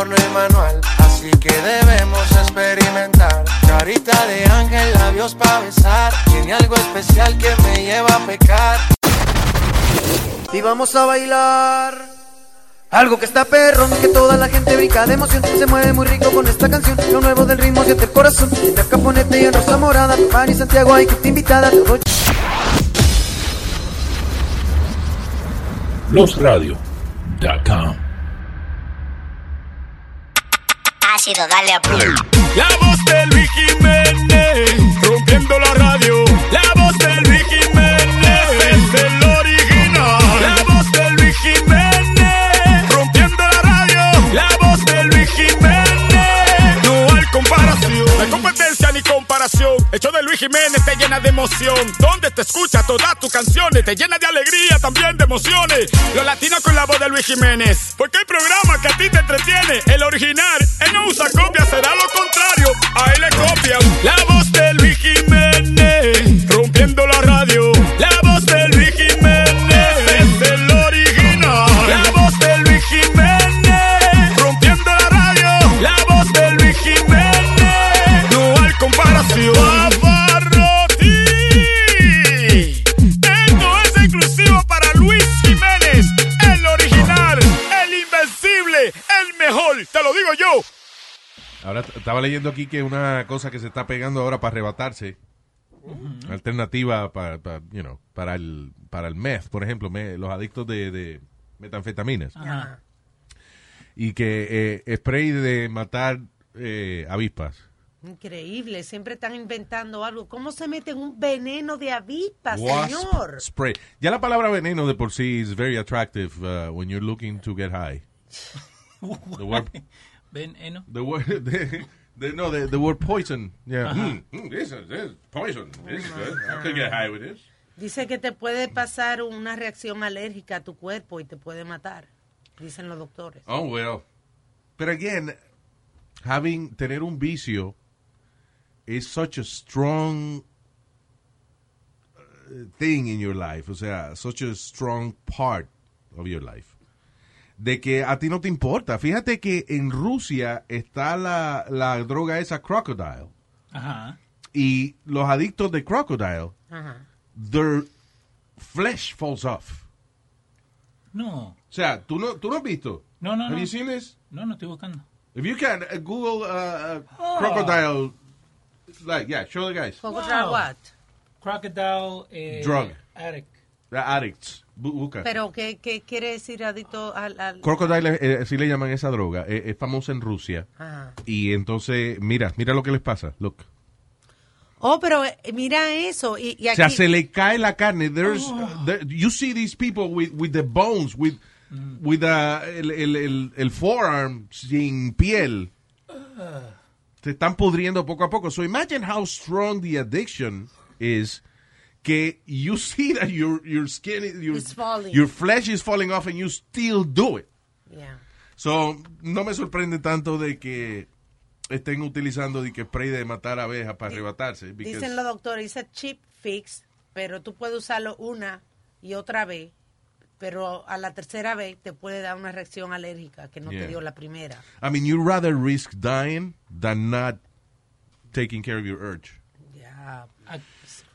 amor no hay manual, así que debemos experimentar. Carita de ángel, labios para besar. Tiene algo especial que me lleva a pecar. Y vamos a bailar. Algo que está perro, que toda la gente brinca de emoción. Se mueve muy rico con esta canción. Lo nuevo del ritmo siente el corazón. De Caponete y en Rosa Morada. Tufán y Santiago hay que te invitada. Te doy Losradio.com Ácido, dale a play. La voz de Luis Jiménez, rompiendo la radio. Comparación. Show de Luis Jiménez te llena de emoción. Donde te escucha todas tus canciones, te llena de alegría, también de emociones. Los latinos con la voz de Luis Jiménez. Porque el programa que a ti te entretiene, el original, él no usa copia, será lo contrario. A él le copian. La voz de Luis Jiménez, rompiendo la radio. Te lo digo yo. Ahora estaba leyendo aquí que una cosa que se está pegando ahora para arrebatarse, alternativa para, para, you know, para el para el meth, por ejemplo, me- los adictos de, de metanfetaminas. Y que eh, spray de matar eh, avispas Increíble, siempre están inventando algo. ¿Cómo se meten un veneno de avispa, Wasp señor? spray. Ya la palabra veneno de por sí is very attractive uh, when you're looking to get high. The word, Veneno. the word, the, the, no, the, the word poison. Yeah. Ajá. Mm, mm, this, is, this is poison. This is good. I could get high with this. Dice que te puede pasar una reacción alérgica a tu cuerpo y te puede matar, dicen los doctores. Oh, well. But again, having, tener un vicio is such a strong uh, thing in your life. O sea, such a strong part of your life. De que a ti no te importa. Fíjate que en Rusia está la, la droga esa crocodile. Ajá. Y los adictos de crocodile, Ajá. their flesh falls off. No. O sea, ¿tú no, tú no has visto? No, no, Have no. you seen this? No, no estoy buscando. If you can, uh, Google uh, uh, Oh. crocodile, like, yeah, show the guys. ¿Contra Wow. what? Crocodile eh, Drug. addict. The addicts. Pero, ¿qué, qué quiere decir adicto al...? al- Crocodile, eh, así le llaman esa droga. Eh, es famosa en Rusia. Ajá. Y entonces, mira, mira lo que les pasa. Look. Oh, pero eh, mira eso. Y, y O aquí... sea, se le cae la carne. There's, Oh. uh, there- you see these people with, with the bones, with, with uh, el, el, el, el forearm sin piel. Se están pudriendo poco a poco. So imagine how strong the addiction is. Que you see that your, your skin, is- your, your flesh is falling off and you still do it. Yeah. So, no me sorprende tanto de que estén utilizando de que spray de matar abejas para arrebatarse. because- Dicen los doctores, dice cheap fix, pero tú puedes usarlo una y otra vez, pero a la tercera vez te puede dar una reacción alérgica que no Yeah. te dio la primera. I mean, you'd rather risk dying than not taking care of your urge. Yeah,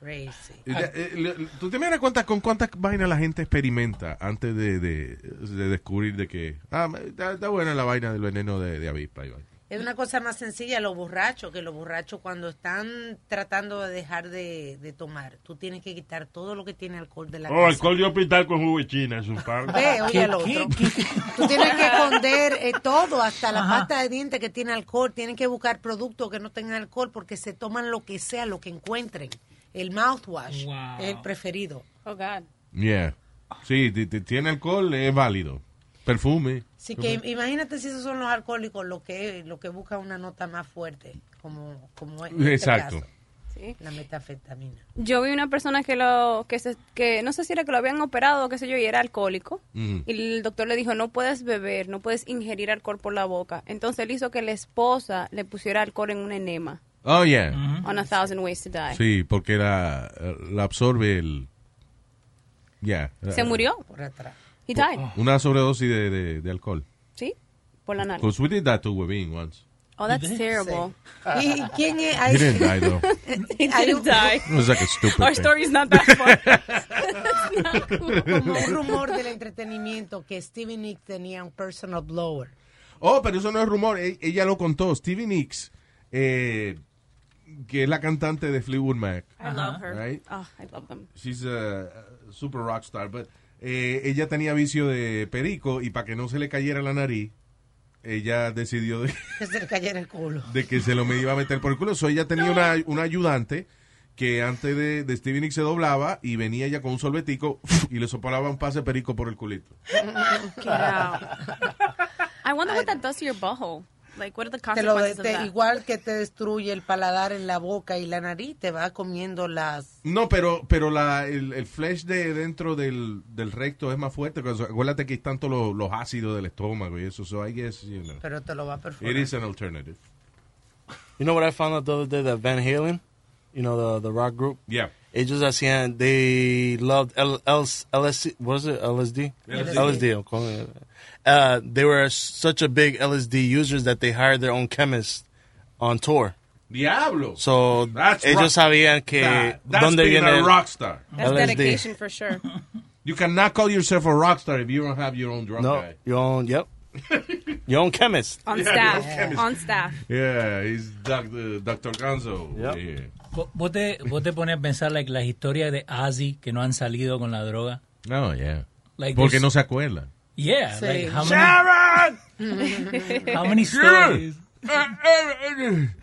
crazy. Eh, ¿Tú te das cuenta con cuántas vainas la gente experimenta antes de, de, de descubrir de que ah, está, está buena la vaina del veneno de, de avispa? vaina? Es una cosa más sencilla, los borrachos, que los borrachos cuando están tratando de dejar de, de tomar, tú tienes que quitar todo lo que tiene alcohol de la Oh, casa. alcohol de hospital con jugo de china, es un par. Ve, oye al otro. Tú tienes que esconder eh, todo, hasta la pasta de dientes que tiene alcohol. Tienen que buscar productos que no tengan alcohol porque se toman lo que sea, lo que encuentren. El mouthwash Wow. es el preferido. Oh, God. Yeah. Sí, ti- ti- tiene alcohol, es válido. Perfume. Así que imagínate si esos son los alcohólicos lo que lo que buscan una nota más fuerte, como, como en este Exacto. caso, la metafetamina. Yo vi una persona que lo que se, que no sé si era que lo habían operado o qué sé yo y era alcohólico Mm. y el doctor le dijo no puedes beber, no puedes ingerir alcohol por la boca. Entonces él hizo que la esposa le pusiera alcohol en un enema. Oh, yeah. On a thousand ways to die. Sí, porque la, la absorbe el... Yeah. Se murió. Por atrás. He died. Una sobredosis de, de, de alcohol. Sí, por la nariz. Because we did that to Webin once. Oh, that's terrible. ¿Y quién es? He didn't die, though. He didn't die. It was like a stupid Our thing. story's not that fun. Como un rumor del entretenimiento que Stevie Nicks tenía un personal blower. Oh, pero eso no es rumor. E- Ella lo contó. Stevie Nicks, eh, que es la cantante de Fleetwood Mac. I love her. Right? Oh, I love them. She's a, a super rock star. But eh, ella tenía vicio de perico y para que no se le cayera la nariz, ella decidió de, Que se le cayera el culo. de que se lo me iba a meter por el culo. So ella tenía una, una ayudante que antes de, de Stevie Nicks se doblaba y venía ella con un sorbetico y le soplaba un pase perico por el culito. Get out. I wonder what that does to your butthole. Like, what are the Te lo consequences te- of that? igual que te destruye el paladar en la boca y la nariz, te va comiendo las... No, pero pero la, el, el flesh de dentro del, del recto es más fuerte. Acuérdate que están todos los, los ácidos del estómago y eso. So I guess, you know, Pero te lo va a perforar. it is an alternative. You know what I found out the other day? That Van Halen, you know the the rock group. Yeah. Ellos hacían, they loved L, L, LSD. What is it? LSD. LSD. LSD. Uh, they were such a big LSD users that they hired their own chemist on tour. Diablo. So That's ellos rock- sabían que That- that's dónde being viene a rock star. That's LSD. dedication for sure. You cannot call yourself a rock star if you don't have your own drum No, guy. your own. Yep. your own chemist. On Yeah, staff. no chemist. On staff. Yeah, he's Dr. Dr. Gonzo. Yep. Yeah. Vos- te, vos te pones a pensar like, las historias de Ozzy que no han salido con la droga. No, yeah. Like, Porque no se acuerdan. Yeah, Sí. like how many, Sharon! how many stories?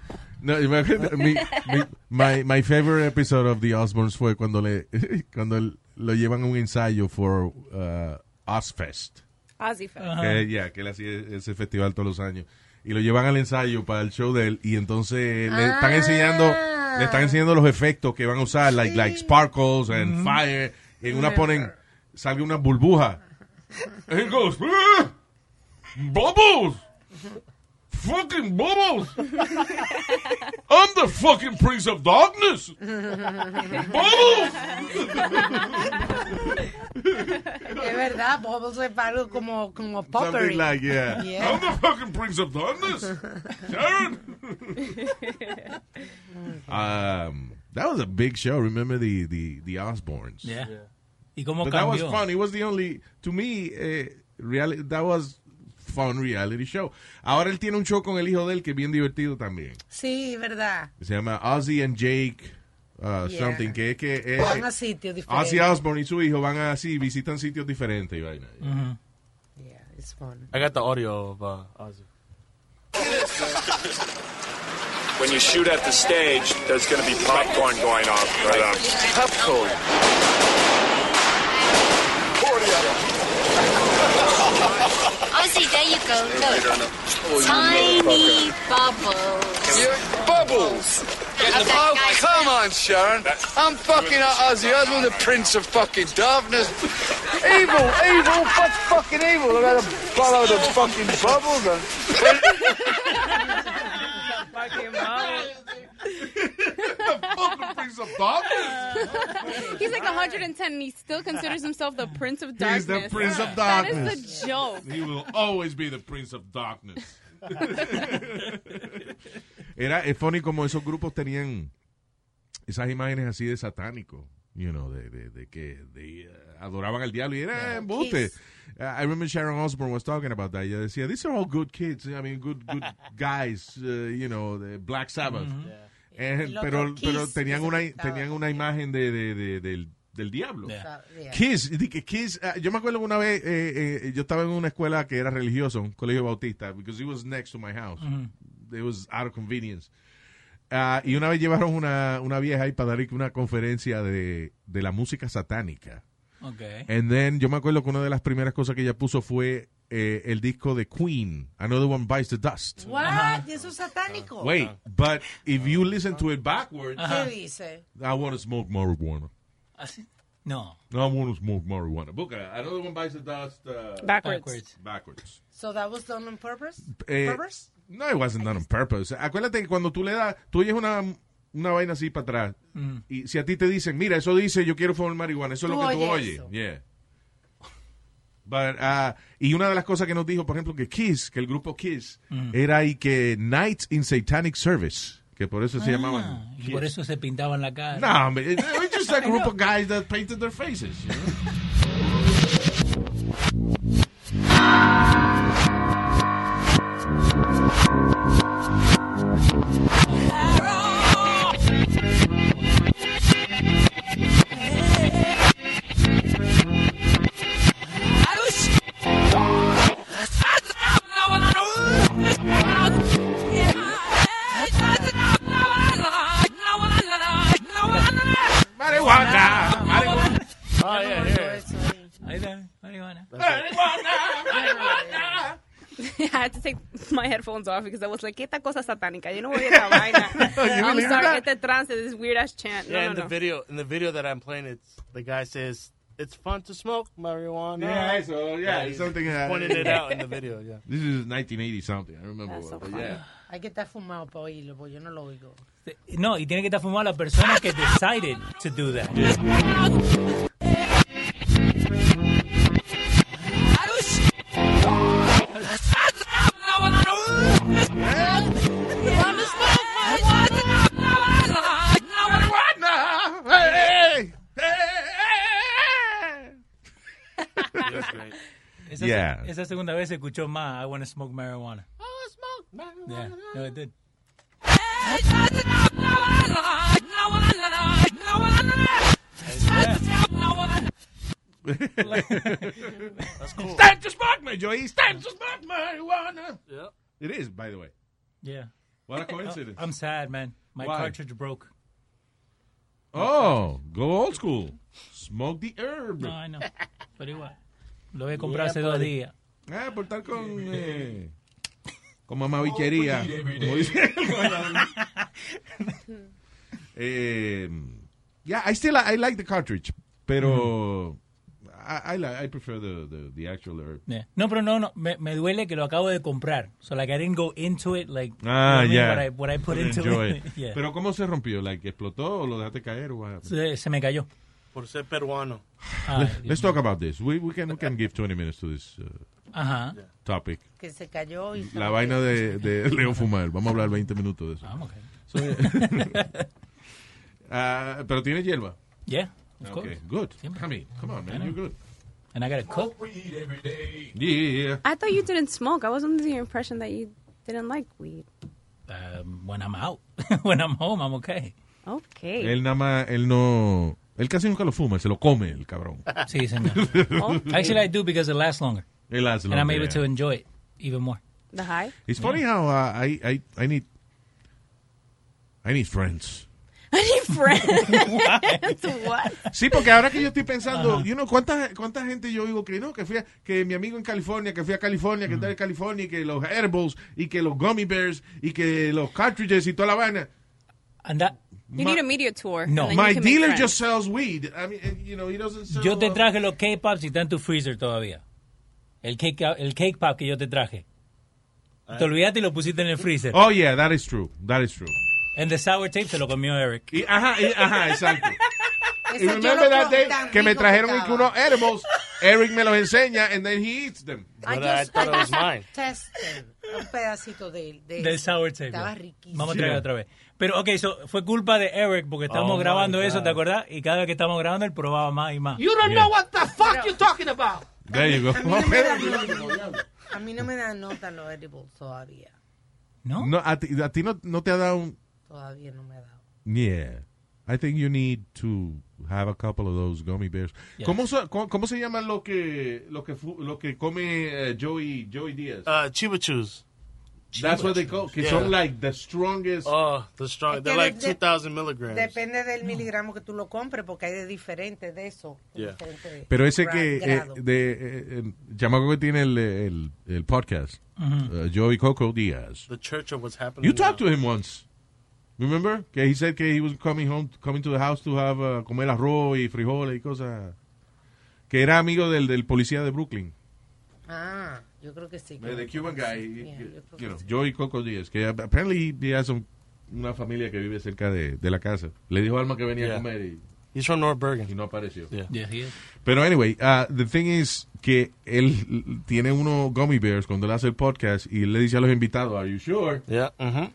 No, imagínate, mi, mi- my, my favorite episode of The Osbournes fue cuando le cuando lo llevan a un ensayo for uh, Ozfest. Ozzy Fest. Que, ya, que él hacía ese festival todos los años. Y lo llevan al ensayo para el show de él y entonces le están enseñando le están enseñando los efectos que van a usar, like, like sparkles and fire. Y en una ponen, salga una burbuja. And he goes, "Ah, bubbles! Fucking bubbles! I'm the fucking prince of darkness! Bubbles! Es verdad, Bubbles es algo como, como potpourri. Something like, yeah. Yeah. I'm the fucking prince of darkness! Sharon! um, that was a big show. Remember the, the, the Osbournes? Yeah. ¿Y cómo But that was cambió? fun. It was the only, to me, eh, reali- that was fun reality show. Ahora él tiene un show con el hijo de él que es bien divertido también. Sí, verdad. Se llama Ozzy and Jake uh, Yeah. something, que es que eh, Van a sitios diferentes. Ozzy Osbourne y su hijo van así, visitan sitios diferentes y vaina. Yeah, it's fun. I got the audio of uh, Ozzy. When you shoot at the stage, there's going to be popcorn going off. Right up. Popcorn. Ozzy, there you go. Look. Oh, Tiny bubbles. Bubbles. Oh, come on, Sharon. I'm fucking Ozzy Osbourne, the Prince of fucking Darkness. Evil, evil, what's fucking evil? I gotta follow the fucking bubbles. And... Prince of Darkness. He's like 110 and he still considers himself the Prince of Darkness. He's the Prince of That Darkness. is a joke. He will always be the Prince of Darkness. Era es funny como esos grupos tenían esas imágenes así de satánico, you know, de, de, de que de, uh, adoraban al diablo y era embuste. Uh, I remember Sharon Osbourne was talking about that. Ella decía, these are all good kids, I mean, good good guys, uh, you know, the Black Sabbath. And- Y los pero pero tenían una tenían una imagen de, de, de- del, del diablo. Yeah. Kiss, di que Kiss, ah, yo me acuerdo una vez, eh, eh, yo estaba en una escuela que era religiosa, un colegio bautista, because it was next to my house. It was out of convenience. Ah, y una vez llevaron una, una vieja ahí para dar una conferencia de, de la música satánica. Okay. And then, yo me acuerdo que una de las primeras cosas que ella puso fue eh, el disco de Queen, Another One Bites the Dust. What? ¿Y eso es satánico? Wait, but if you listen to it backwards, ¿Qué dice? I want to smoke marijuana. ¿Así? No. No, I want to smoke marijuana. Busca, Another One Bites the Dust. uh, Backwards. Backwards. So that was done on purpose? Eh, purpose? no, it wasn't done on purpose. Acuérdate que cuando tú le das, tú oyes una, una vaina así para atrás, Mm. y si a ti te dicen, mira, eso dice yo quiero fumar marihuana, eso es lo que tú oyes oyes. Yeah. But, ah, y una de las cosas que nos dijo, por ejemplo, que Kiss, que el grupo Kiss, Mm. era y que Nights in Satanic Service, que por eso se Ah, llamaban. y por eso se pintaban la cara. No, man, it- it was just a group of guys that painted their faces. you know? Marijuana, marijuana. Oh, yeah, here. Ahí está, marihuana. I had to take my headphones off because I was like, ¿qué esta cosa satánica? Yo no voy a esta vaina. Oh, I'm believe sorry, that? este trance, this weird ass chant. No, Yeah, no, in the no. video, in the video that I'm playing, it's the guy says it's fun to smoke marijuana. Yeah, so yeah, he's something. he's pointing it out in the video. Yeah. This is 1980 something. I remember. That's so but funny. yeah. Hay que estar fumado para oírlo, porque yo no lo oigo. No, y tiene que estar fumada la persona que decided to do that. Hey, Esa, Yeah. esa segunda vez se escuchó más I want to smoke marijuana. Yeah, no, it did. That's cool. Stand to smoke, my Joey. Stand to smoke marijuana. Yeah. It is, by the way. Yeah. What a coincidence. I'm sad, man. My Why? cartridge broke. Oh, go old school. Smoke the herb. No, I know. Pero igual. Lo voy a comprar hace dos días. Ah, por estar con... Eh, con mamabichería. Como dice. eh, yeah, I still I like the cartridge, pero I, I, li- I prefer the, the, the actual herb. Yeah. No, pero no, no. Me, me duele que lo acabo de comprar. So, like, I didn't go into it, like, you know Ah, what I mean? yeah. what, I, what I put To into enjoy it. it. Yeah. Pero ¿cómo se rompió? Like, ¿Explotó o lo dejaste caer? o se, se me cayó. Por ser peruano. Ah, Let- Let's talk about this. We, we, can, we can give 20 minutes to this uh, Ajá. Topic. Que se cayó y... La vaina de, de Leo Fumar. Vamos a hablar 20 minutos de eso. Ah, okay. So, ah, pero tiene hierba. Yeah, of Okay, course. good. Siempre. I mean, come on, man, you're good. And I gotta cook. Yeah. I thought you didn't smoke. I was under the impression that you didn't like weed. Um, when I'm out. when I'm home, I'm okay. Okay. Él nada más, él no, él casi nunca lo fuma, se lo come el cabrón. Sí, señor. Actually, I do because it lasts longer. It lasts And I'm able yeah. to enjoy it even more. The high? It's funny how uh, I, I, I need, I need friends. I need friends. what? Sí, porque ahora que yo estoy pensando, you know, ¿cuánta, cuánta gente yo digo que no, que fui a, que mi amigo en California, que fui a California, que está en California, y que los herbals, y que los gummy bears, y que los cartridges y toda la vaina. Anda. You need a media tour. No. and My dealer just sells weed. I mean, eh, you know, he doesn't sell... Yo te traje los cake pops y están en tu freezer todavía. El cake, el cake pop que yo te traje. Te olvidaste y lo pusiste en el freezer. Oh, yeah, that is true. That is true. And the sour tape se lo comió Eric. Y, ajá, y- ajá, exacto. Y remember that day que me trajeron unos edibles, Eric me los enseña and then he eats them. I But I just, thought it I was just mine. tested un pedacito de, de Del sour tape. Estaba yeah. riquísimo. Vamos a traer otra vez. Pero, ok, so, fue culpa de Eric porque estamos Oh, grabando eso. ¿te acordás? Y cada vez que estamos grabando él probaba más y más. You don't know what the fuck you're talking about. There you go. A mí no me da nota. A mí no me dan nota los edibles todavía. ¿No? No, a ti, a ti no, no te ha dado un... Todavía no me ha dado. Yeah. I think you need to have a couple of those gummy bears. Yes. ¿Cómo, se, cómo, cómo se llama lo que, lo que, lo que come eh, Joey, Joey Diaz? Uh, Chiba Chews. That's what they call Que Yeah. son like the strongest... Oh, the strong. Es They're like de- 2,000 milligrams. Depende del miligramo que tú lo compres, porque hay de diferentes de eso. Yeah. Pero ese que, eh, de, eh, el chamaco que tiene el, el, el podcast, uh, Joey Coco Diaz. The church of what's happening. You talked now. to him once. Remember? Que he said que he was coming home, coming to the house to have, uh, comer arroz y frijoles y cosas. Que era amigo del, del policía de Brooklyn. Ah, yo creo que sí. The, the Cuban guy, Yeah, yo creo you que know, sí. Joey Coco Díaz, que apparently he has una familia que vive cerca de, de la casa. Le dijo a Alma que venía Yeah. a comer y, He's from North Bergen. y no apareció. Yeah. Yeah, he is. Pero anyway, uh, the thing is que él tiene unos gummy bears cuando él hace el podcast y él le dice a los invitados, are you sure? Yeah. Mm-hmm.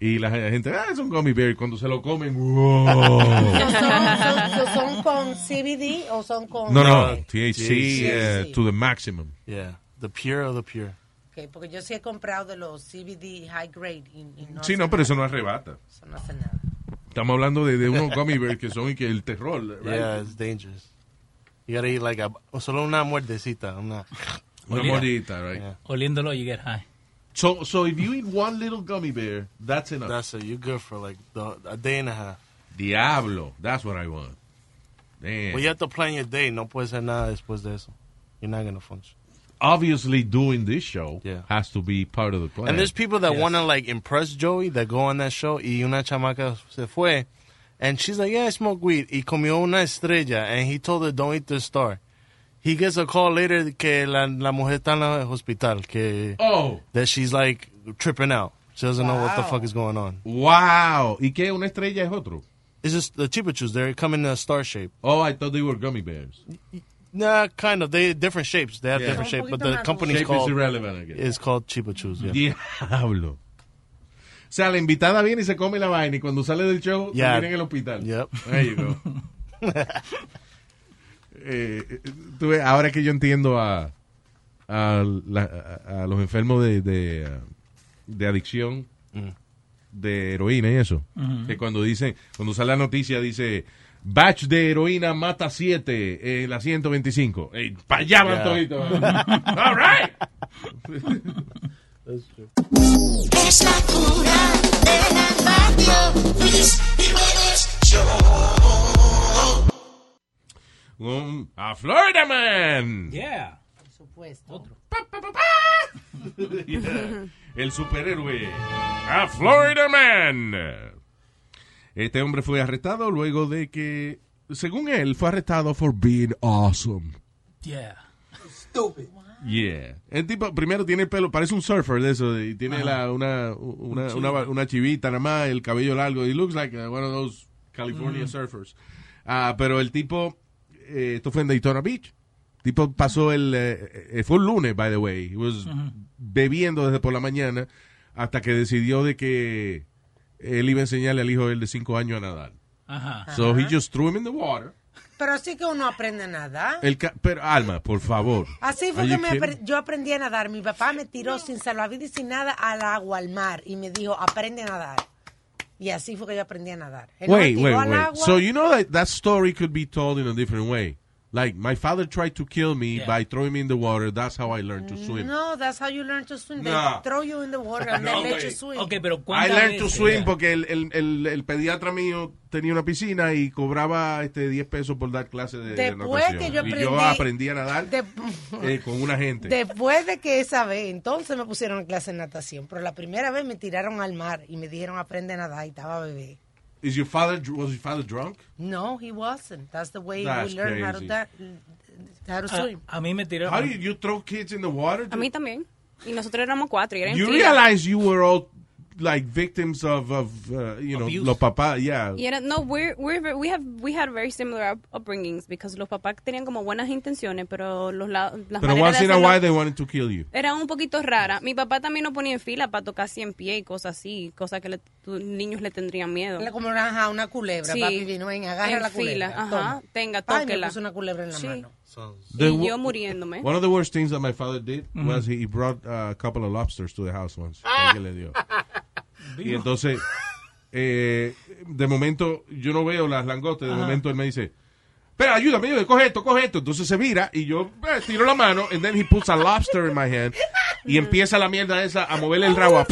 Y la gente, ah, es un gummy bear. Y cuando se lo comen, wow. ¿Son, son- son- son con CBD o son con...? No, no, THC uh, to the maximum. Yeah. The pure of the pure. ok, porque yo sí he comprado de los CBD high grade y, y no Sí, no, pero eso no arrebata. Eso no hace nada. Estamos hablando de, de unos gummy bears que son y que el terror. right? Yeah, it's dangerous. You gotta eat like a solo una muerdecita, una. Una Olía. mordidita, right? Yeah. Oliéndolo, you get high. So, so if you eat one little gummy bear, that's enough. That's it. You're good for like the, a day and a half. Diablo, that's what I want. Damn. Well, you have to plan your day. No puedes hacer nada después de eso. You're not gonna function. Obviously, doing this show Yeah. has to be part of the plan. And there's people that wanna like impress Joey that go on that show. Y una chamaca se fue, and she's like, "Yeah, I smoke weed." Y comió una estrella, and he told her, "Don't eat the star." He gets a call later que la, la mujer está en el hospital, que Oh. that she's like tripping out. She doesn't know what the fuck is going on. Wow. ¿Y qué? ¿Una estrella es otro? It's just the chipachus. They come in a star shape. Oh, I thought they were gummy bears. Nah, kind of. They different shapes. They have Yeah. different shapes, but the Shape is called irrelevant, chipachus. Yeah. Diablo. O sea, la invitada viene y se come la vaina y cuando sale del show, Yeah. termina en el hospital. Yep. There you go. Eh, eh, tú ves, ahora que yo entiendo a, a, la- a- a los enfermos de, de, de adicción Mm. de heroína y eso, que cuando dicen, cuando sale la noticia dice Batch de heroína mata 7 en eh, la 125. Hey, para allá van All right. A Florida Man. Yeah. Por supuesto. Otro. Pa. El superhéroe. A Florida Man. Este hombre fue arrestado luego de que, según él, fue arrestado for being awesome. Yeah. Stupid. Yeah. El tipo primero tiene el pelo, parece un surfer de eso, y tiene la, una, una, una, una chivita nada más, el cabello largo. He looks like uh, one of those California Mm. surfers. Ah, pero el tipo, eh, esto fue en Daytona Beach. El tipo pasó el, eh, eh, fue un lunes, by the way. He was bebiendo desde por la mañana hasta que decidió de que él iba a enseñarle al hijo de él de 5 años a nadar. Ajá. So he just threw him in the water. Pero así que uno aprende a nadar. El pero, Alma, por favor. Así fue que me apre- yo aprendí a nadar. Mi papá me tiró sin salvavidas y sin nada al agua, al mar, y me dijo, aprende a nadar. Y así fue que yo aprendí a nadar. Él me Wait, tiró wait, al wait. agua. So you know that that story could be told in a different way. Like my father tried to kill me Yeah. by throwing me in the water. That's how I learned to swim. No, that's how you learn to swim. They No. throw you in the water and No, then let you swim. Ok, pero I ¿cuántas learned to swim porque el, el, el, el pediatra mío tenía una piscina y cobraba este 10 pesos por dar clases de, de Después natación. que yo y yo aprendí- aprendí a nadar De- eh, con una gente. Después de que esa vez, entonces me pusieron en clase de natación. Pero la primera vez me tiraron al mar y me dijeron aprende a nadar y estaba bebé. Is your father was your father drunk? No, he wasn't. That's the way That's we learn how to, crazy. da- how to A, swim. a mí me tiraron. How do you, you throw kids in the water? A mí también. Y nosotros éramos cuatro y era You realize you were all like victims of, of uh, you know, Abuse. los papás, yeah. Y era, no, we're, we're, we have we had very similar up- upbringings because los papás tenían como buenas intenciones, pero los la- las Pero maneras once de in a hacerlo while they wanted to kill you. eran un poquito raras. Mi papá también nos ponía en fila para tocar 100 pies y cosas así, cosas que tu- niños le tendrían miedo. Era Como una, ajá, una culebra, Sí. papi vino, ven, agarra En la culebra. fila, ajá, toma. tenga, Ay, me tóquela. puso una culebra en la Sí. mano. The y yo muriéndome. One of the worst things that my father did Mm-hmm. was he, he brought uh, a couple of lobsters to the house once. alguien le dio. Y entonces, eh, de momento, yo no veo las langostas. De Ajá. momento él me dice, pero ayúdame, ayúdame, coge esto, coge esto. Entonces se vira y yo eh, tiro la mano. And then he puts a lobster in my hand. Y empieza la mierda esa a moverle el rabo.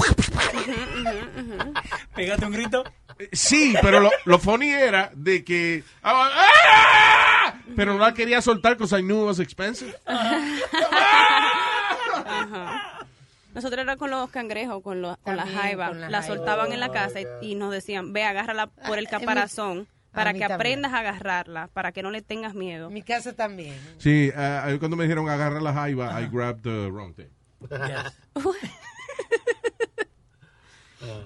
Pégate un grito. Sí, pero lo, lo funny era de que... ¡Ah! Pero no la quería soltar because I knew it was expensive. Ajá. Nosotros era con los cangrejos, con, los, con la jaiba. con la La jaiba. soltaban en la casa y, y nos decían, ve, agárrala por el Ah, caparazón para que también. aprendas a agarrarla, para que no le tengas miedo. Mi casa también. Sí, uh, mí cuando me dijeron agarra la jaiba, I grabbed the wrong thing.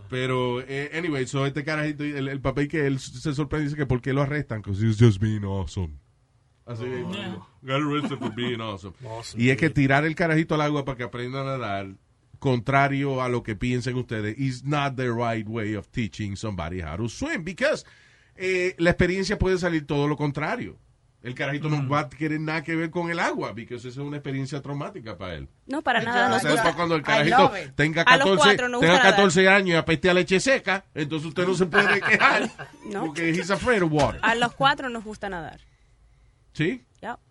Pero, eh, anyway, so este carajito, el, el papel que él se sorprende dice que por qué lo arrestan, because he's just being awesome. Así que, got arrested for being awesome. y es que tirar el carajito al agua para que aprenda a nadar, contrario a lo que piensen ustedes, is not the right way of teaching somebody how to swim, because eh, la experiencia puede salir todo lo contrario. El carajito no va a querer nada que ver con el agua, porque esa es una experiencia traumática para él. No, para nada. Entonces, nosotros- después cuando el carajito tenga A los 14, cuatro nos tenga gusta nadar. 14 años y apeste a leche seca, entonces usted no se puede quejar No. porque he's afraid of water. A los cuatro nos gusta nadar. ¿Sí?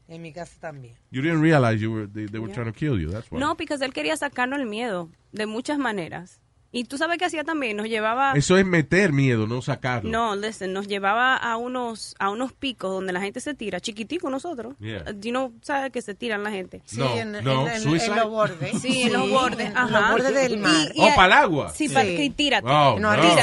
En mi casa también. You didn't realize you were, they, they were Yeah. trying to kill you, that's why. No, porque él quería sacarnos el miedo de muchas maneras. Y tú sabes qué hacía también, nos llevaba... Eso es meter miedo, no sacarlo. No, listen, nos llevaba a unos a unos picos donde la gente se tira, chiquitico nosotros. Yeah. You know, ¿sabes que se tiran la gente? Sí, No, en- no, en- en- suicide. en los bordes. Sí, en los bordes, en ajá. los bordes del mar. Y- Oh, ¿para el agua? Sí, Sí. para que tírate. Oh, no, no. nos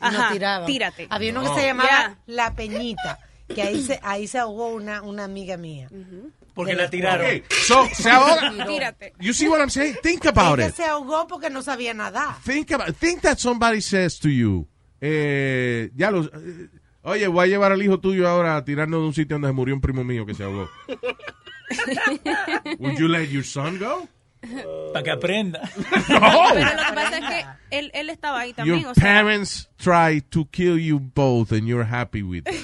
Ajá, tiraban. tírate. Había uno No. que se llamaba. La Peñita, que ahí se, ahí se ahogó una, una amiga mía. De la la tiraron. Okay, so, se ahoga. Tírate. You see what I'm saying? Think about Ella it. se ahogó porque no sabía nadar. Think about Think that somebody says to you, eh, ya los, eh, oye, voy a llevar al hijo tuyo ahora a tirarnos de un sitio donde se murió un primo mío que se ahogó. Would you let your son go? Para que aprenda. Pero lo que pasa es que él, él estaba ahí también, Your o sea, parents try to kill you both and you're happy with it.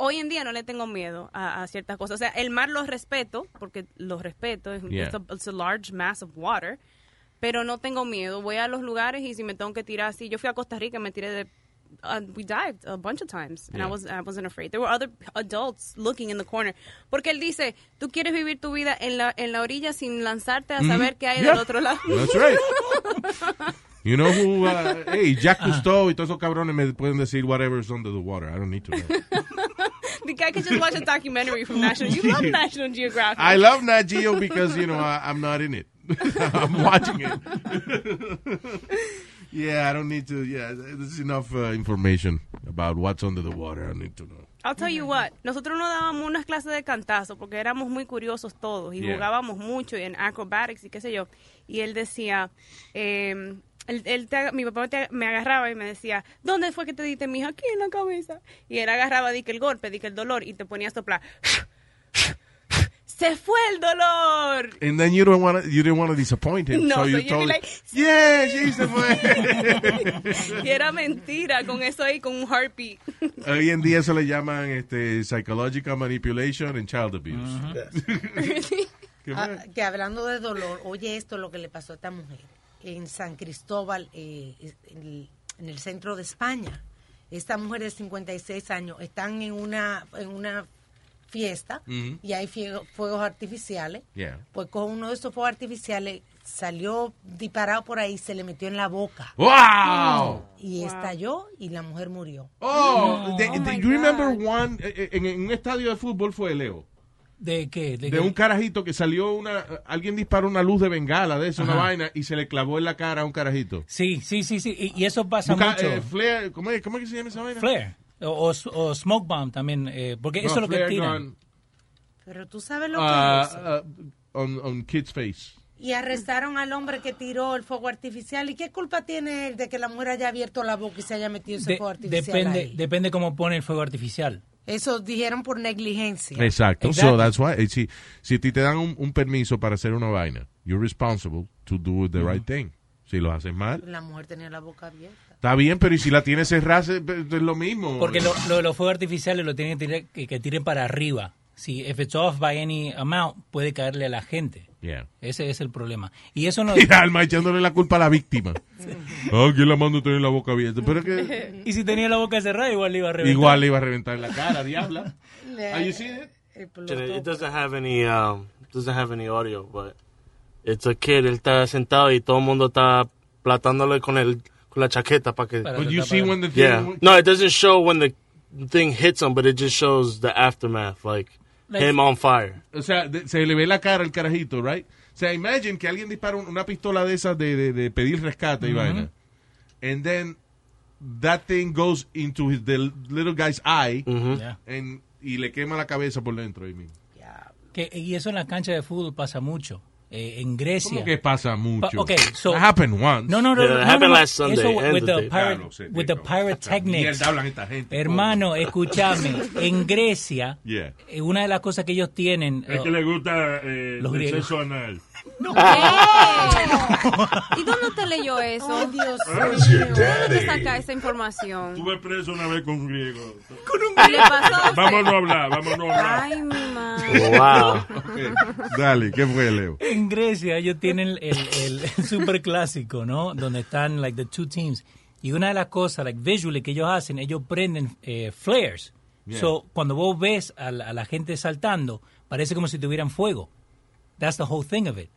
Hoy en día no le tengo miedo a, a ciertas cosas. O sea, el mar lo respeto, porque lo respeto, es Yeah. a, it's a large mass of water, pero no tengo miedo. Voy a los lugares y si me tengo que tirar así, yo fui a Costa Rica, me tiré de... uh, we dived a bunch of times and I, Yeah. was, I wasn't afraid. There were other adults looking in the corner. Porque él dice, tú quieres vivir tu vida en la, en la orilla sin lanzarte a saber qué hay Yeah. del otro lado. That's right. You know who, uh, hey, Jack Cousteau y todos esos cabrones me pueden decir whatever's under the water. I don't need to know. The guy could just watch a documentary from National. You love National Geographic. I love Nat Geo because, you know, I, I'm not in it. I'm watching it. yeah, I don't need to. Yeah, there's enough uh, information about what's under the water. I need to know. I'll tell you what, nosotros nos dábamos unas clases de cantazo porque éramos muy curiosos todos y Yeah. jugábamos mucho en acrobatics y qué sé yo. Y él decía, eh, él, él te- mi papá te- me agarraba y me decía, ¿dónde fue que te diste, mija? Aquí en la cabeza. Y él agarraba, di que el golpe, di que el dolor y te ponía a soplar. ¡Se fue el dolor! And then you don't want to, you didn't want to disappoint him. No, so so you told like, yeah, sí, se fue. Y era mentira con eso ahí, con un heartbeat. Hoy en día eso le llaman este, psychological manipulation and child abuse. ¿Qué Ah, fue? que hablando de dolor, oye esto lo que le pasó a esta mujer en San Cristóbal, eh, en, el, en el centro de España. Esta mujer de 56 años están en una en una fiesta y hay fuegos artificiales. Yeah. Pues con uno de esos fuegos artificiales salió disparado por ahí, se le metió en la boca. ¡Wow! Y estalló y la mujer murió. Oh, de- de- you remember one, eh, en, en un estadio de fútbol fue Leo. ¿De qué? De, qué? un carajito que salió una, alguien disparó una luz de bengala de eso, una vaina, y se le clavó en la cara a un carajito. Sí, sí, sí, sí. Y, y eso pasa Busca, mucho. eh, flare, ¿cómo, es, ¿Cómo es que se llama esa vaina? Flare. O, o- o smoke bomb también. eh, porque No, eso es lo que tiran. gun, Pero tú sabes lo que uh, es eso. uh, on, on kid's face. Y arrestaron al hombre que tiró el fuego artificial. ¿Y qué culpa tiene él de que la mujer haya abierto la boca y se haya metido ese De- fuego artificial depende, ahí? depende cómo pone el fuego artificial. Eso dijeron por negligencia. Exacto. Exactly. So that's why. eh, Si, si a ti te dan un, un permiso para hacer una vaina, you're responsible to do the right thing. Si lo haces mal, La mujer tenía la boca abierta. está bien, pero y si la tienes cerrada, es es lo mismo. Porque lo, lo de los fuegos artificiales lo tienen que tirar, que, que tiren para arriba. Si if it's off by any amount, puede caerle a la gente. Yeah. Ese es el problema. Y eso no... Y Alma echándole la culpa a la víctima. Ah, ¿quién la mando tener la boca abierta? Pero es que y si tenía la boca cerrada, igual le iba a reventar. igual le iba a reventar en la cara, diabla. Are you seeing it? It doesn't have any um, doesn't have any audio, but it's a kid. Él está sentado y todo el mundo está platándole con el con la chaqueta para que. But you see when the thing- yeah. No, it doesn't show when the thing hits him, but it just shows the aftermath, like, Like- him on fire. O sea, de- se le ve la cara al carajito, right? O sea, imagine que alguien dispara un- una pistola de esas de, de, de pedir rescate y Ujú. vaina. And then that thing goes into his, the little guy's eye Yeah. and- y le quema la cabeza por dentro. ahí mismo. Que, y eso en la cancha de fútbol pasa mucho. Eh, en Grecia. ¿Cómo que pasa mucho? Pa- okay, so- That happened once. No, no, no. Yeah, no, it no, happened no. last Sunday Eso with the sé, with the pyrotechnics. Mierda hablan esta gente, Hermano, escúchame. En Grecia, Yeah. eh, una de las cosas que ellos tienen. Es eh, que le gusta eh, Los el griegos. sexo anal. ¿Y dónde usted leyó eso? Oh, Dios ¿De dónde te saca esa información? Estuve preso una vez con un griego. ¿Y le pasó a usted? Vamos a no hablar, vamos a no hablar. Ay, mi madre. Wow. Dale, ¿qué fue, Leo? En Grecia ellos tienen el, el, el super clásico, ¿no? Donde están like the two teams. Y una de las cosas, like visually que ellos hacen, ellos prenden eh, flares. Yeah. So cuando vos ves a la, a la gente saltando, parece como si tuvieran fuego. That's the whole thing of it.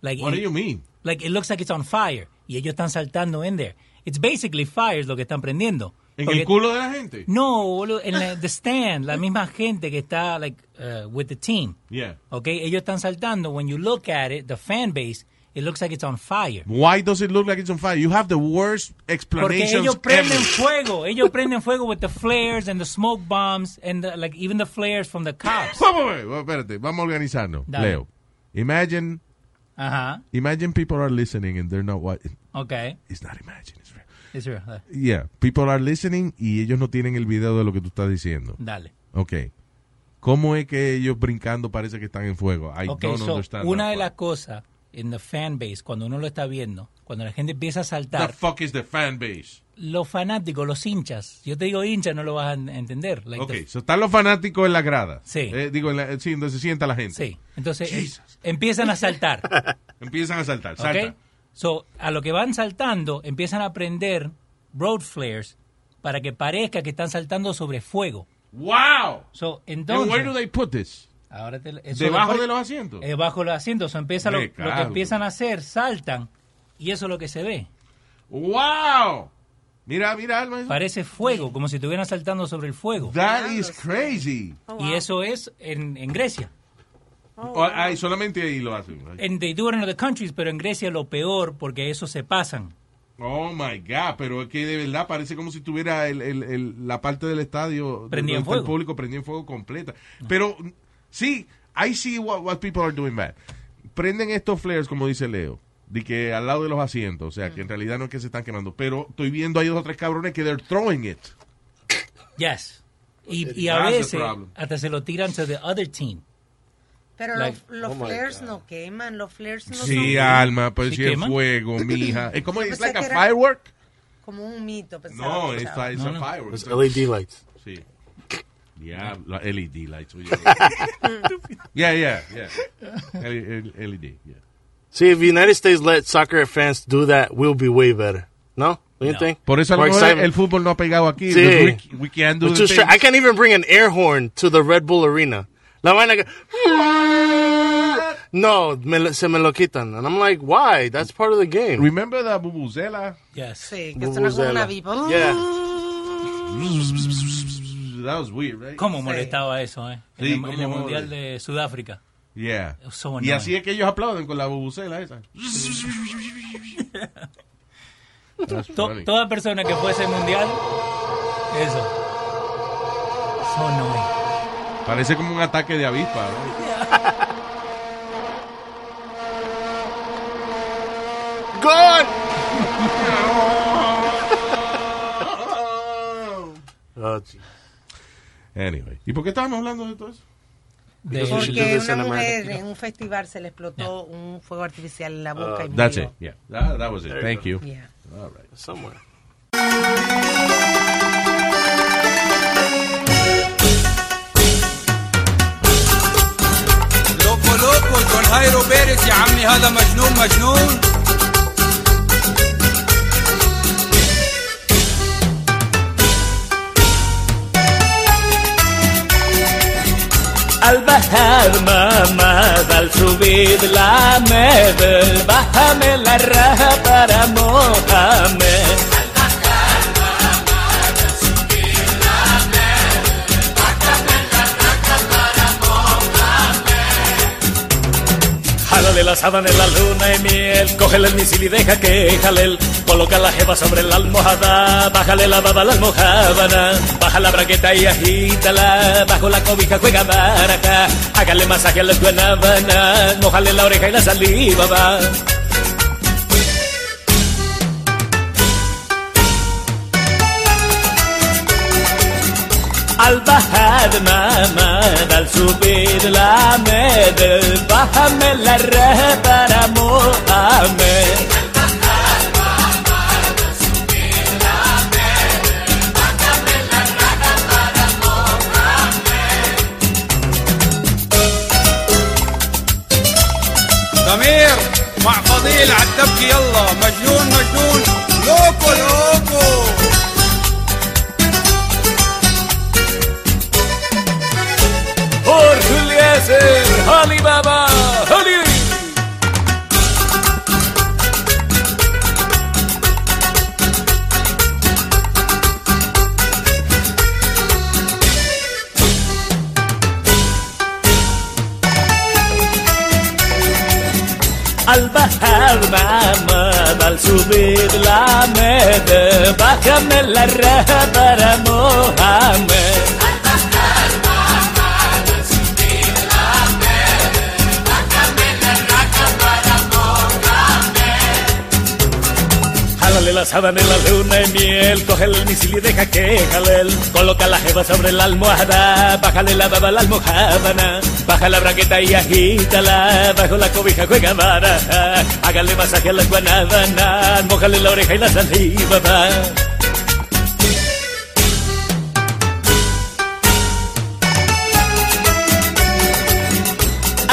Like What it- do you mean? Like it looks like it's on fire y ellos están saltando in there. It's basically fire es lo que están prendiendo. ¿En Porque- el culo de la gente? No, boludo, en la, the stand, la misma gente que está like uh, with the team. Yeah. Okay, ellos están saltando. When you look at it, the fan base, it looks like it's on fire. Why does it look like it's on fire? You have the worst Porque explanations ellos prenden ever. fuego. Ellos prenden fuego with the flares and the smoke bombs and the, like even the flares from the cops. Vamos espérate, vamos a organizarnos. Dale. Leo, imagine, Ajá. imagine people are listening and they're not what. Okay. It's not imagine, it's real. It's real. Uh, Yeah, people are listening y ellos no tienen el video de lo que tú estás diciendo. Dale. Ok. ¿Cómo es que ellos brincando parece que están en fuego? I Okay, don't so understand. una de las cosas en the fan base, cuando uno lo está viendo, cuando la gente empieza a The saltar, fuck is the fan base? Los fanáticos, los hinchas, yo te digo hinchas, no lo vas a en- entender. Like Ok, the- so están los fanáticos en la grada. Sí. Eh, digo, en la, sí, donde se sienta la gente. Sí. Entonces eh, empiezan a saltar. Empiezan a saltar, salta. So, a lo que van saltando, empiezan a prender road flares para que parezca que están saltando sobre fuego. ¡Wow! So, And entonces, where do they put this? ahora te- eso ¿Debajo después- de los asientos? Debajo de los asientos. So, empieza lo, lo que empiezan a hacer, saltan, y eso es lo que se ve. ¡Wow! Mira, mira, Alma. Parece fuego, como si estuvieran saltando sobre el fuego. That is crazy. Y eso es en, en Grecia. O- ay, solamente ahí lo hacen. En they do it in other countries, pero en Grecia lo peor porque eso se pasan. Oh my God, pero es que de verdad parece como si tuviera el, el- el- la parte del estadio Prendía en está el fuego. público prendía en fuego completa. Pero sí, I see what, what people are doing bad. Prenden estos flares, como dice Leo, de que al lado de los asientos, o sea, que en realidad no es que se están quemando, pero estoy viendo ahí dos o tres cabrones que they're throwing it. Yes. Y, y a veces hasta se lo tiran to the other team. Pero Like- los, los Oh flares no queman, los flares no Sí, son Alma, pues ¿Sí si es fuego, mija. Es como, pensé like a firework. como un mito. No, estaba. a, it's a firework. It's LED lights. Sí. Yeah, la LED lights. yeah, yeah, yeah. LED, yeah. See, if the United States let soccer fans do that, we'll be way better. No? Don't you think? Por eso el fútbol no ha pegado aquí. Sí. We, we can't do the. I can't even bring an air horn to the Red Bull Arena. La vaina que- No, me se me lo quitan. And I'm like, why? That's part of the game. Remember the Bubuzela? Yes. Sí, que suena como una vipa. Yeah. That was weird, right? ¿Cómo molestaba eso, eh? En Sí, el- en, el Mundial de Sudáfrica. Yeah. So y así es que ellos aplauden con la bubucela esa. To- toda persona que fuese mundial, eso. So annoying. Parece como un ataque de avispa. ¿no? Oh, gee. Anyway. ¿Y por qué estábamos hablando de todo eso? De- Porque una mujer en un festival se le explotó un fuego artificial en la boca y murió. That's it. Yeah. That, that was it. There you Thank go. you. Yeah. All right. Somewhere. لوكو لوكو جون هايرو بيرس يا عمي هذا مجنون مجنون Al bajar mamá, al subir la med, bájame la raja para Mohamed. Jálale la la luna y miel, cógele el misil y deja que jalel. Coloca la jeva sobre la almohada, bájale la baba a la almohábana, baja la braqueta y agítala, bajo la cobija juega baraja, hágale masaje a las guanábanas, mojale la oreja y la saliva va. البحر ما مدى السبيل لا مدى بحمل الرهبر مؤمن. ضمير مع فضيل عالدبكي يلا مجنون مجنون. لوكو لوكو Jorge Eliezer, Alibaba, Ali. Al bajar mamá, al subir la med, bájame la raja para Mohamed. La sábana en la luna y miel, coge el misil y deja que jalel. Coloca la jeva sobre la almohada, bájale la baba a la almohábana, baja la braqueta y agítala, bajo la cobija juega baraja, hágale masaje a las guanábanas, mojale la oreja y la saliva va.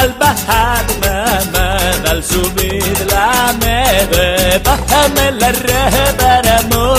Al bajar mamá, al subir la med, bájame la red para Mohamed.